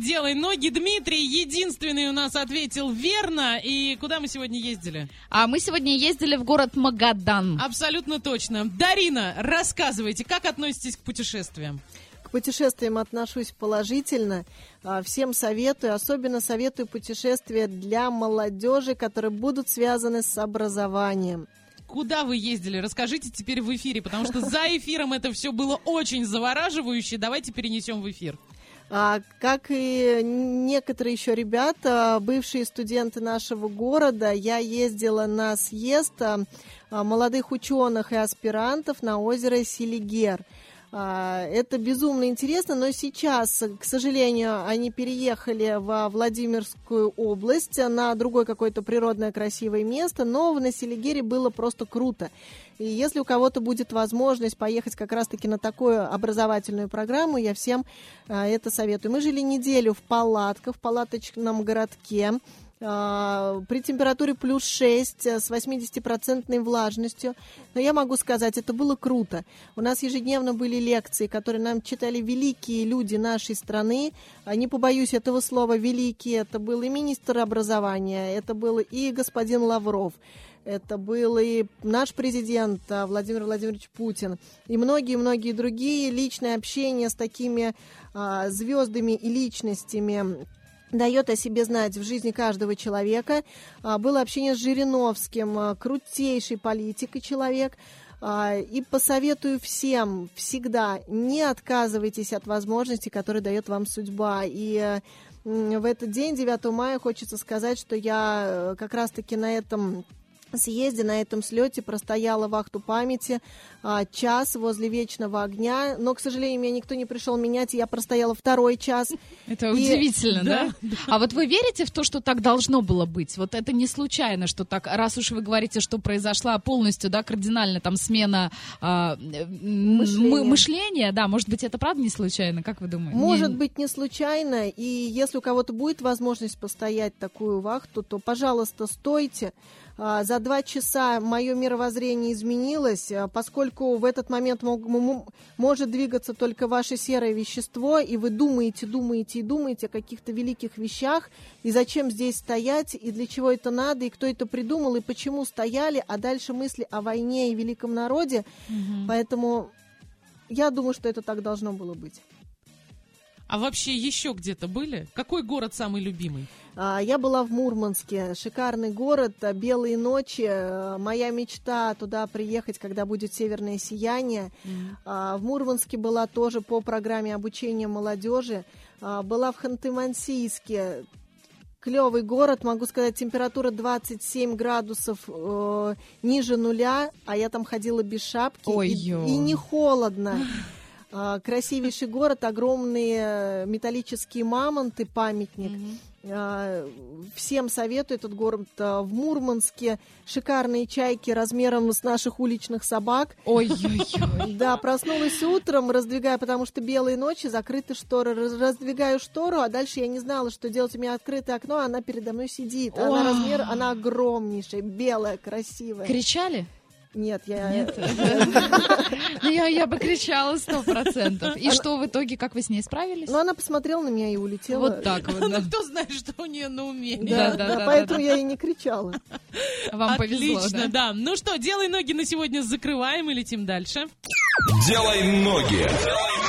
«Делай ноги». Дмитрий единственный у нас ответил верно. И куда мы сегодня ездили? А мы сегодня ездили в город Магадан. Абсолютно точно. Дарина, рассказывайте, как относитесь к путешествиям? К путешествиям отношусь положительно. А, Всем советую, особенно советую путешествия для молодежи, которые будут связаны с образованием. Куда вы ездили? Расскажите теперь в эфире, потому что за эфиром это все было очень завораживающе. Давайте перенесем в эфир. А, Как и некоторые еще ребята, бывшие студенты нашего города, я ездила на съезд а, молодых ученых и аспирантов на озеро Селигер. А, Это безумно интересно, но сейчас, к сожалению, они переехали во Владимирскую область на другое какое-то природное красивое место, но в Населигере было просто круто. И если у кого-то будет возможность поехать как раз-таки на такую образовательную программу, я всем а, это советую. Мы жили неделю в палатках, в палаточном городке. А, При температуре плюс 6 э, с 80% влажностью. Но я могу сказать, это было круто. У нас ежедневно были лекции, которые нам читали великие люди нашей страны. А, Не побоюсь этого слова «великие». Это был и министр образования, это был и господин Лавров. Это был и наш президент а, Владимир Владимирович Путин, и многие-многие другие. Личное общение с такими а, звездами и личностями дает о себе знать в жизни каждого человека. А, Было общение с Жириновским, а, крутейший политик и человек. А, И посоветую всем всегда не отказывайтесь от возможностей, которые дает вам судьба. И в этот день, 9 мая, хочется сказать, что я э, как раз-таки на этом съезде, на этом слете простояла вахту памяти а, час возле Вечного огня, но, к сожалению, меня никто не пришел менять, и я простояла второй час. Это И- удивительно, да? А вот вы верите в то, что так должно было быть? Вот это не случайно, что так, раз уж вы говорите, что произошла полностью, да, кардинально там смена а, Мышления. мы- мышления, да, может быть, это правда не случайно, как вы думаете? Может Не- быть, не случайно, и если у кого-то будет возможность постоять такую вахту, то, пожалуйста, стойте. А, За два часа мое мировоззрение изменилось, а, поскольку в этот момент мог- может двигаться только ваше серое вещество, и вы думаете, думаете и думаете о каких-то великих вещах, и зачем здесь стоять, и для чего это надо, и кто это придумал, и почему стояли, а дальше мысли о войне и великом народе. Поэтому я думаю, что это так должно было быть. А вообще еще где-то были? Какой город самый любимый? А, Я была в Мурманске, шикарный город, а, белые ночи. а, Моя мечта туда приехать, когда будет северное сияние. А, В Мурманске была тоже по программе обучения молодежи. Была в Ханты-Мансийске. Клевый город, могу сказать, температура 27 градусов э, ниже нуля, а я там ходила без шапки. и, Ой-ё. и не холодно. А, Красивейший город, огромные э, металлические мамонты, памятник. А, Всем советую этот город а, в Мурманске. Шикарные чайки размером с наших уличных собак. Ой-ой-ой. Да, проснулась утром, раздвигая, потому что белые ночи, закрыты шторы. Раз- Раздвигаю штору, а дальше я не знала, что делать. У меня открытое окно, а она передо мной сидит. Она размер, она огромнейшая, белая, красивая. Кричали? Нет, я... Нет. Ну, Я, я бы кричала сто процентов. И что в итоге, как вы с ней справились? Ну, она посмотрела на меня и улетела. Вот так вот. да. Ну, кто знает, что у нее на уме. Да, Да, да, да, да, поэтому да. я и не кричала. Вам повезло, Отлично, да? да. Ну что, делай ноги на сегодня закрываем и летим дальше. Делай ноги. I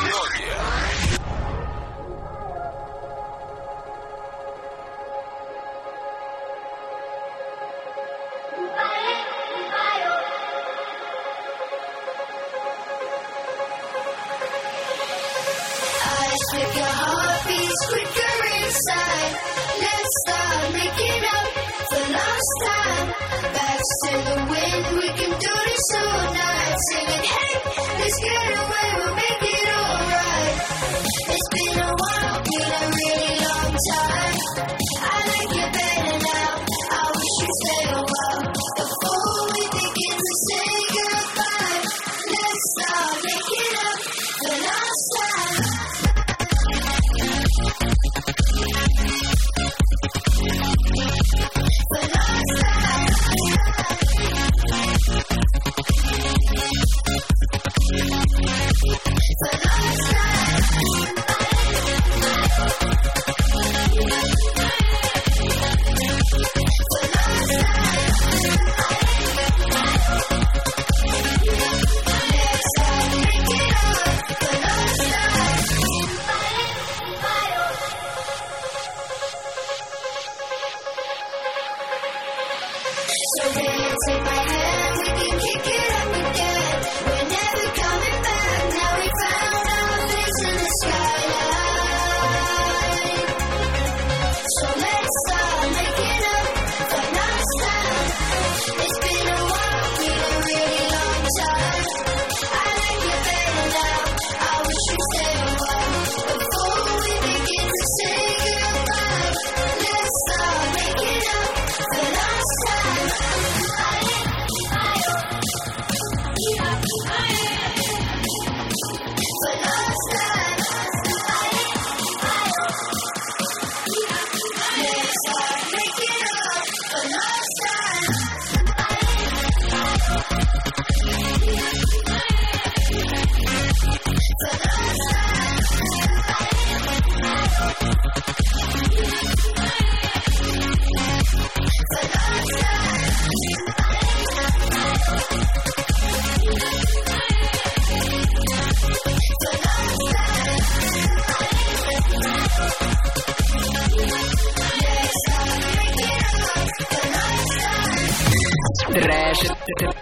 Trash,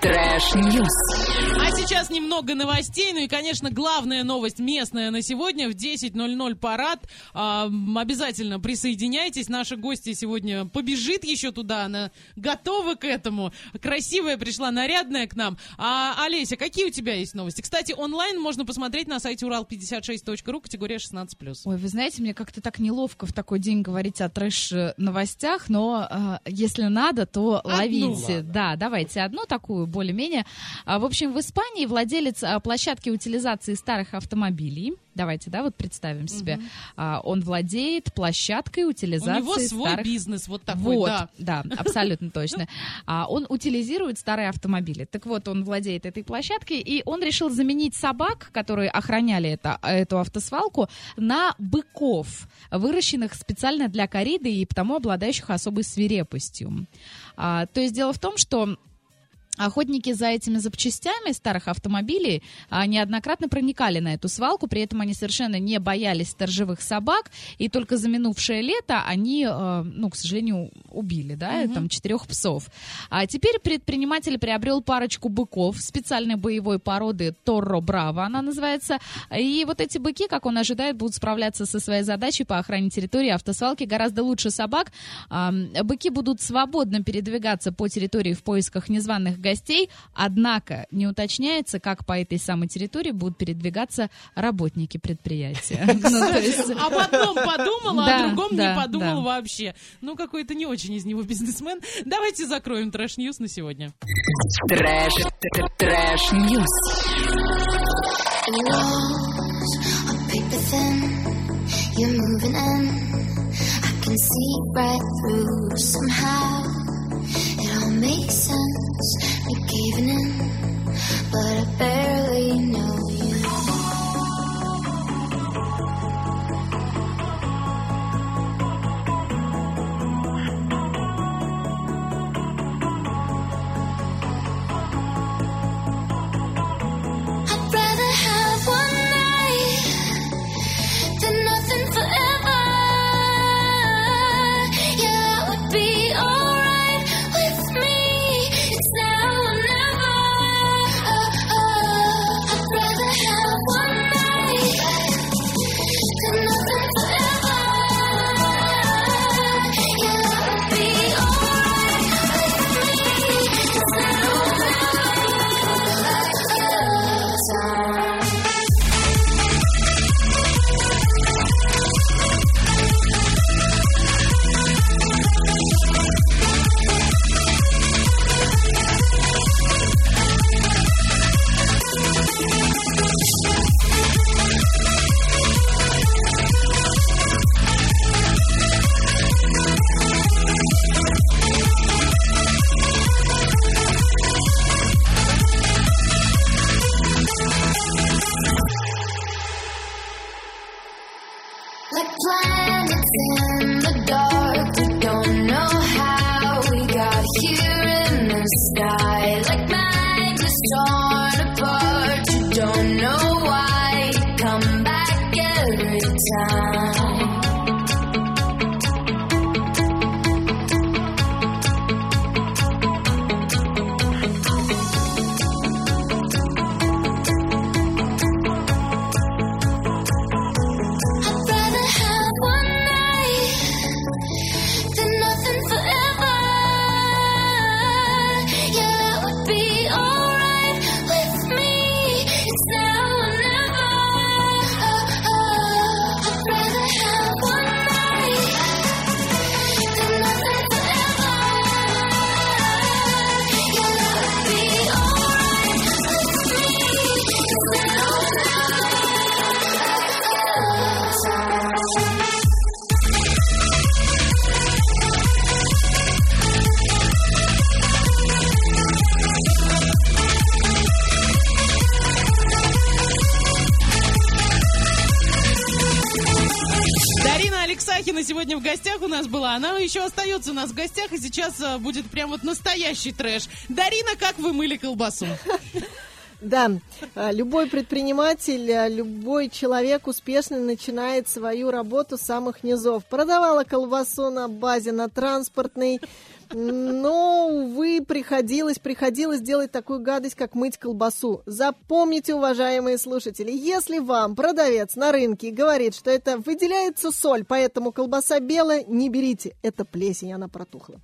trash, news. А сейчас немного новостей. Ну и, конечно, главная новость местная на сегодня. В 10.00 парад. А, обязательно присоединяйтесь. Наша гостья сегодня побежит еще туда. Она готова к этому. Красивая пришла, нарядная к нам. А, Олеся, какие у тебя есть новости? Кстати, онлайн можно посмотреть на сайте урал56.ру, категория 16+. Ой, вы знаете, мне как-то так неловко в такой день говорить о трэш-новостях, но э, если надо, то ловите. Ладно. Да, давайте одну такую, более-менее. А, в общем, в Испании владелец а, площадки утилизации старых автомобилей, давайте, да, вот представим себе, а, он владеет площадкой У утилизации него свой старых бизнес вот такой, вот, да. да, абсолютно точно. Он утилизирует старые автомобили. Так вот, он владеет этой площадкой, и он решил заменить собак, которые охраняли это, эту автосвалку, на быков, выращенных специально для кориды и потому обладающих особой свирепостью. А, то есть дело в том, что Охотники за этими запчастями старых автомобилей а, неоднократно проникали на эту свалку, при этом они совершенно не боялись сторожевых собак, и только за минувшее лето они, э, ну, к сожалению, убили, да, Мгм. там четырех псов. А теперь предприниматель приобрел парочку быков специальной боевой породы Торро Браво, она называется, и вот эти быки, как он ожидает, будут справляться со своей задачей по охране территории автосвалки гораздо лучше собак. Быки будут свободно передвигаться по территории в поисках незваных гостей, однако не уточняется, как по этой самой территории будут передвигаться работники предприятия. Ну, Об одном подумала, о другом не подумал вообще. Ну, какой-то не очень из него бизнесмен. Давайте закроем trash news на сегодня. Trash, trash news. You're moving in. I can see right through somehow. make sense. I gave in, but I barely know. У нас в гостях, и сейчас а, будет прям вот настоящий трэш. Дарина, как вы мыли колбасу? Да, любой предприниматель, а, любой человек успешно начинает свою работу с самых низов. Продавала колбасу на базе, на транспортной, но, увы, приходилось, приходилось делать такую гадость, как мыть колбасу. Запомните, уважаемые слушатели, если вам продавец на рынке говорит, что это выделяется соль, поэтому колбаса белая, не берите. Это плесень, она протухла.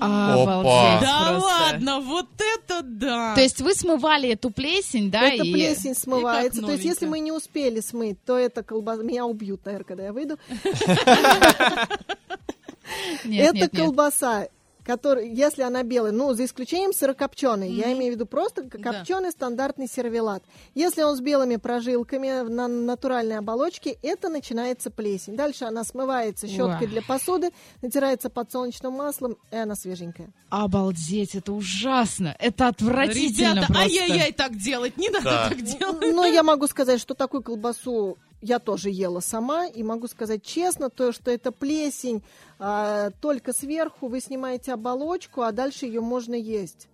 Обалдеть Да просто. ладно, вот это да! То есть вы смывали эту плесень, да? эта и- плесень смывается. То есть, если мы не успели смыть, то это колбаса... Меня убьют, наверное, когда я выйду. Нет, это нет, нет. Которая, если она белая, ну, за исключением сырокопченой, я Мгм. имею в виду просто Да. копченый стандартный сервелат. Если он с белыми прожилками на натуральной оболочке, это начинается плесень. Дальше она смывается щеткой Уа. для посуды, натирается подсолнечным маслом, и она свеженькая. Обалдеть, это ужасно. Это отвратительно Ребята, просто. ай-яй-яй, так делать, не надо Да. так делать. Но я могу сказать, что такую колбасу я тоже ела сама, и могу сказать честно, то, что это плесень а, только сверху, вы снимаете оболочку, а дальше ее можно есть.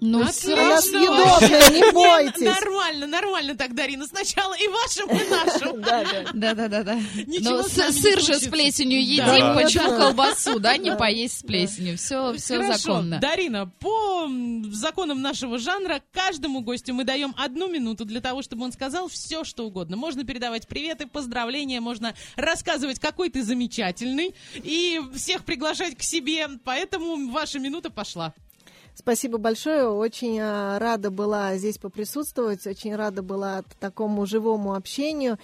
Ну, Отлично. Она съедобная, не бойтесь. Нормально, нормально так, Дарина. Сначала и вашим, и нашим. Да, да. Да-да-да-да. Ничего Но сыр же с плесенью едим, почему колбасу, да, не поесть с плесенью? Все, все законно. Дарина, по законам нашего жанра каждому гостю мы даем одну минуту для того, чтобы он сказал все, что угодно. Можно передавать приветы, поздравления, можно рассказывать, какой ты замечательный, и всех приглашать к себе. Поэтому ваша минута пошла. Спасибо большое. Очень а, рада была здесь поприсутствовать. Очень рада была такому живому общению.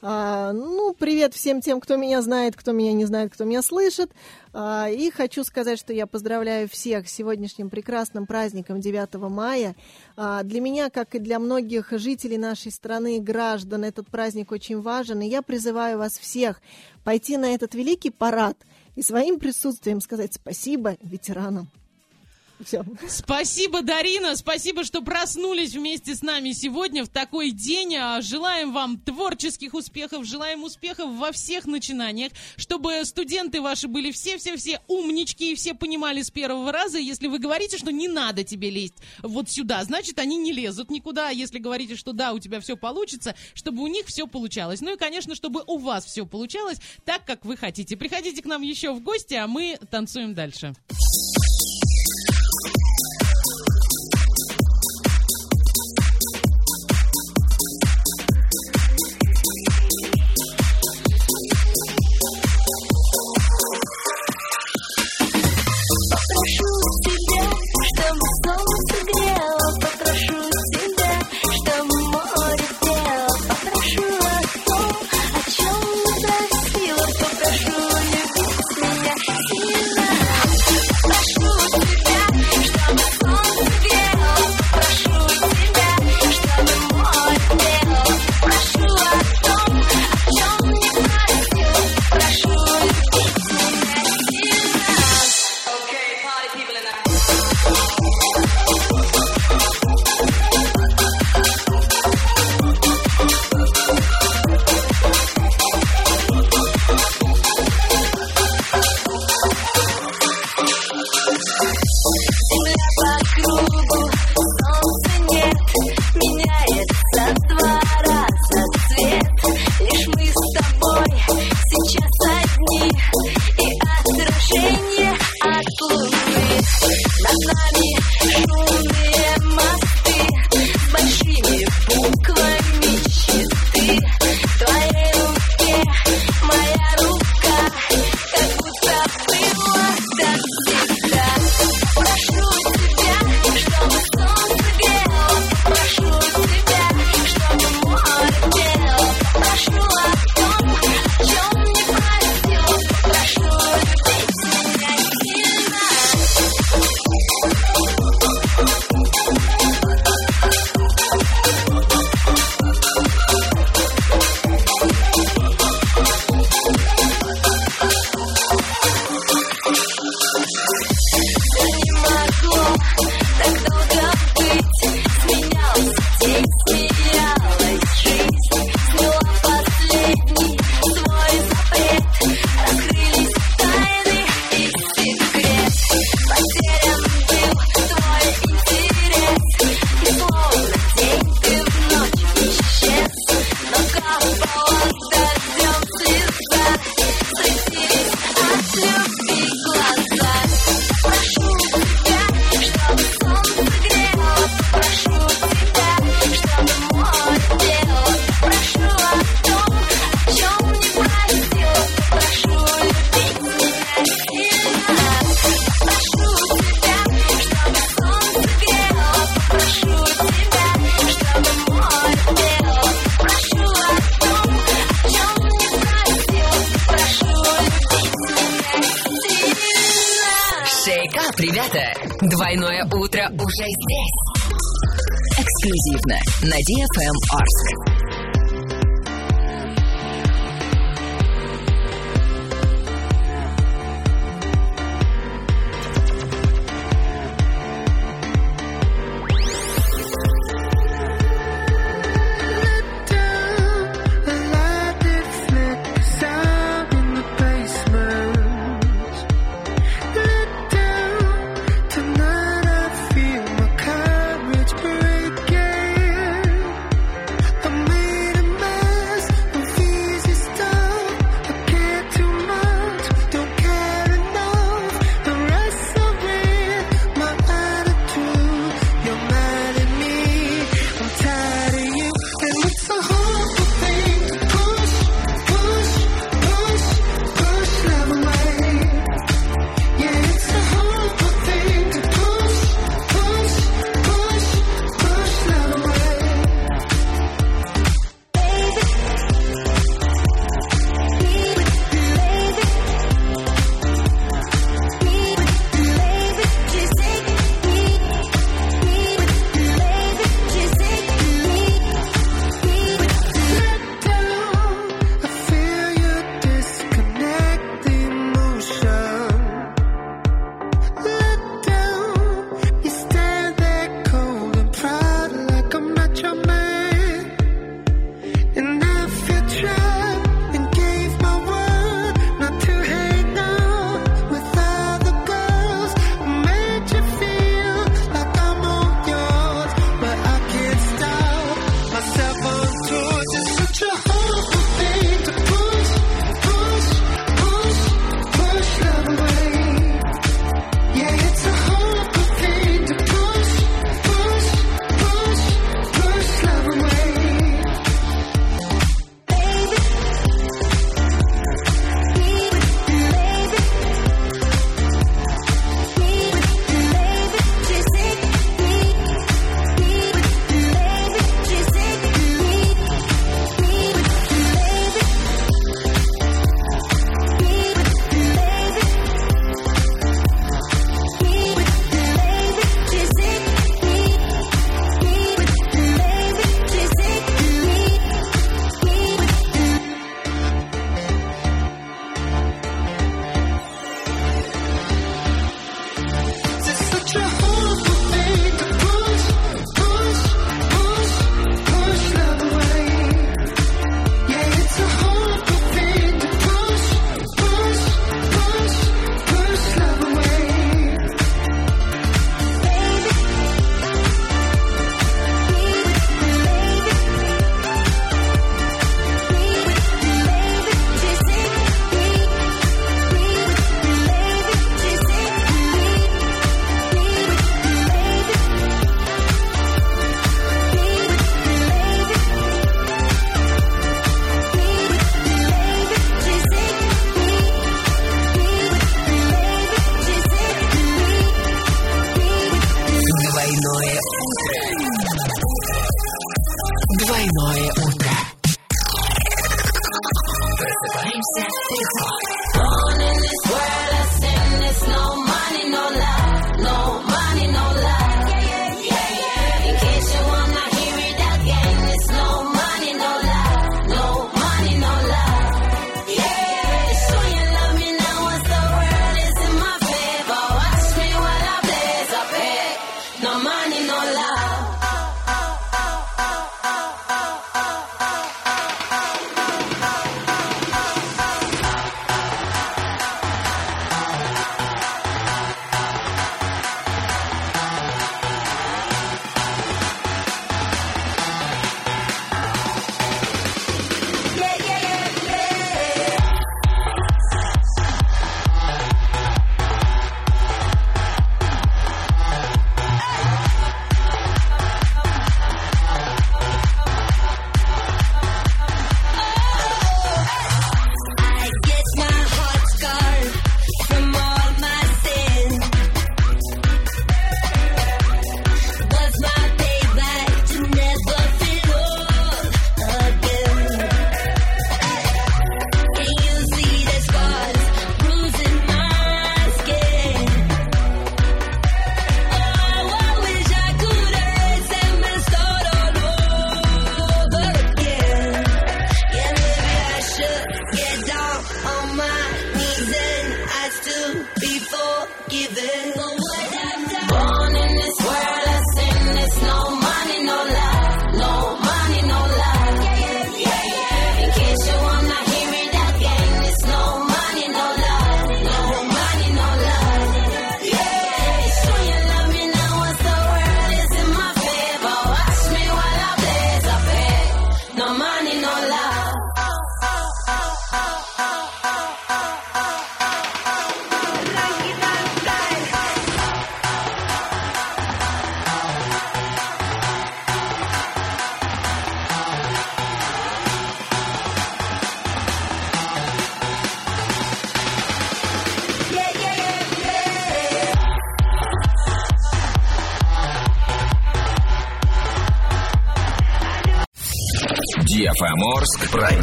А, ну, привет всем тем, кто меня знает, кто меня не знает, кто меня слышит. А, и хочу сказать, что я поздравляю всех с сегодняшним прекрасным праздником 9 мая. Для меня, как и для многих жителей нашей страны, граждан, этот праздник очень важен. И я призываю вас всех пойти на этот великий парад и своим присутствием сказать спасибо ветеранам. Все. Спасибо, Дарина, спасибо, что проснулись вместе с нами сегодня в такой день. А, Желаем вам творческих успехов, желаем успехов во всех начинаниях, чтобы студенты ваши были все-все-все умнички и все понимали с первого раза. Если вы говорите, что не надо тебе лезть вот сюда, значит, они не лезут никуда. А Если говорите, что да, у тебя все получится, чтобы у них все получалось. Ну и, конечно, чтобы у вас все получалось так, как вы хотите. Приходите к нам еще в гости, а мы танцуем дальше.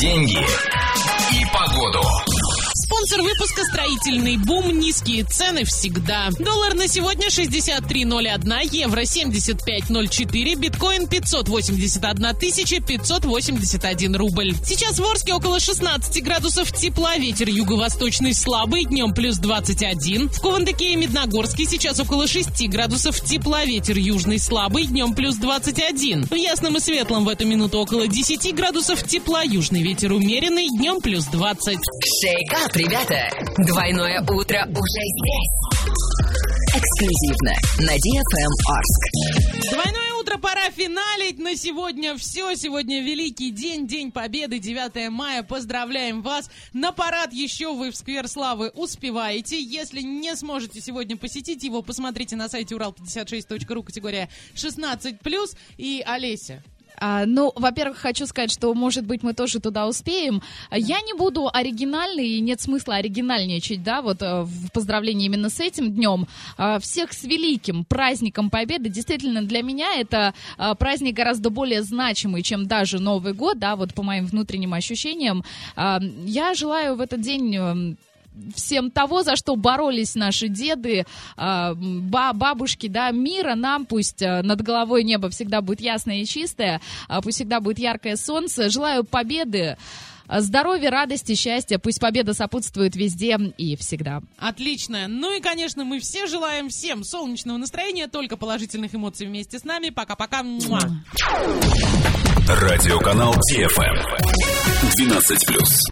Деньги «Строительный бум». Низкие цены всегда. Доллар на сегодня 63.01, евро 75.04, биткоин 581 тысяча 581 рубль. Сейчас в Орске около 16 градусов тепла, ветер юго-восточный слабый, днем плюс 21. В Кувандыке и Медногорске сейчас около 6 градусов тепла, ветер южный слабый, днем плюс 21. В Ясном и Светлом в эту минуту около 10 градусов тепла, южный ветер умеренный, днем плюс 20. Шейкап, ребята! Двойное утро уже здесь. Эксклюзивно на DFM Орск. Двойное утро пора финалить. На сегодня все. Сегодня великий день, День Победы, 9 мая. Поздравляем вас. На парад еще вы в Сквер Славы успеваете. Если не сможете сегодня посетить его, посмотрите на сайте урал56.ру, категория 16+. И Олеся, А, ну, во-первых, хочу сказать, что, может быть, мы тоже туда успеем. Я не буду оригинальной, и нет смысла оригинальничать, да, вот э, в поздравлении именно с этим днем. А, Всех с великим праздником Победы. Действительно, для меня это а, праздник гораздо более значимый, чем даже Новый год, да, вот по моим внутренним ощущениям. Я желаю в этот день эм, всем того, за что боролись наши деды, а, ба- бабушки, да, мира нам, пусть а, над головой небо всегда будет ясное и чистое, а, пусть всегда будет яркое солнце. Желаю победы, здоровья, радости, счастья, пусть победа сопутствует везде и всегда. Отлично. Ну и, конечно, мы все желаем всем солнечного настроения, только положительных эмоций вместе с нами. Пока-пока. Радиоканал DFM 12+.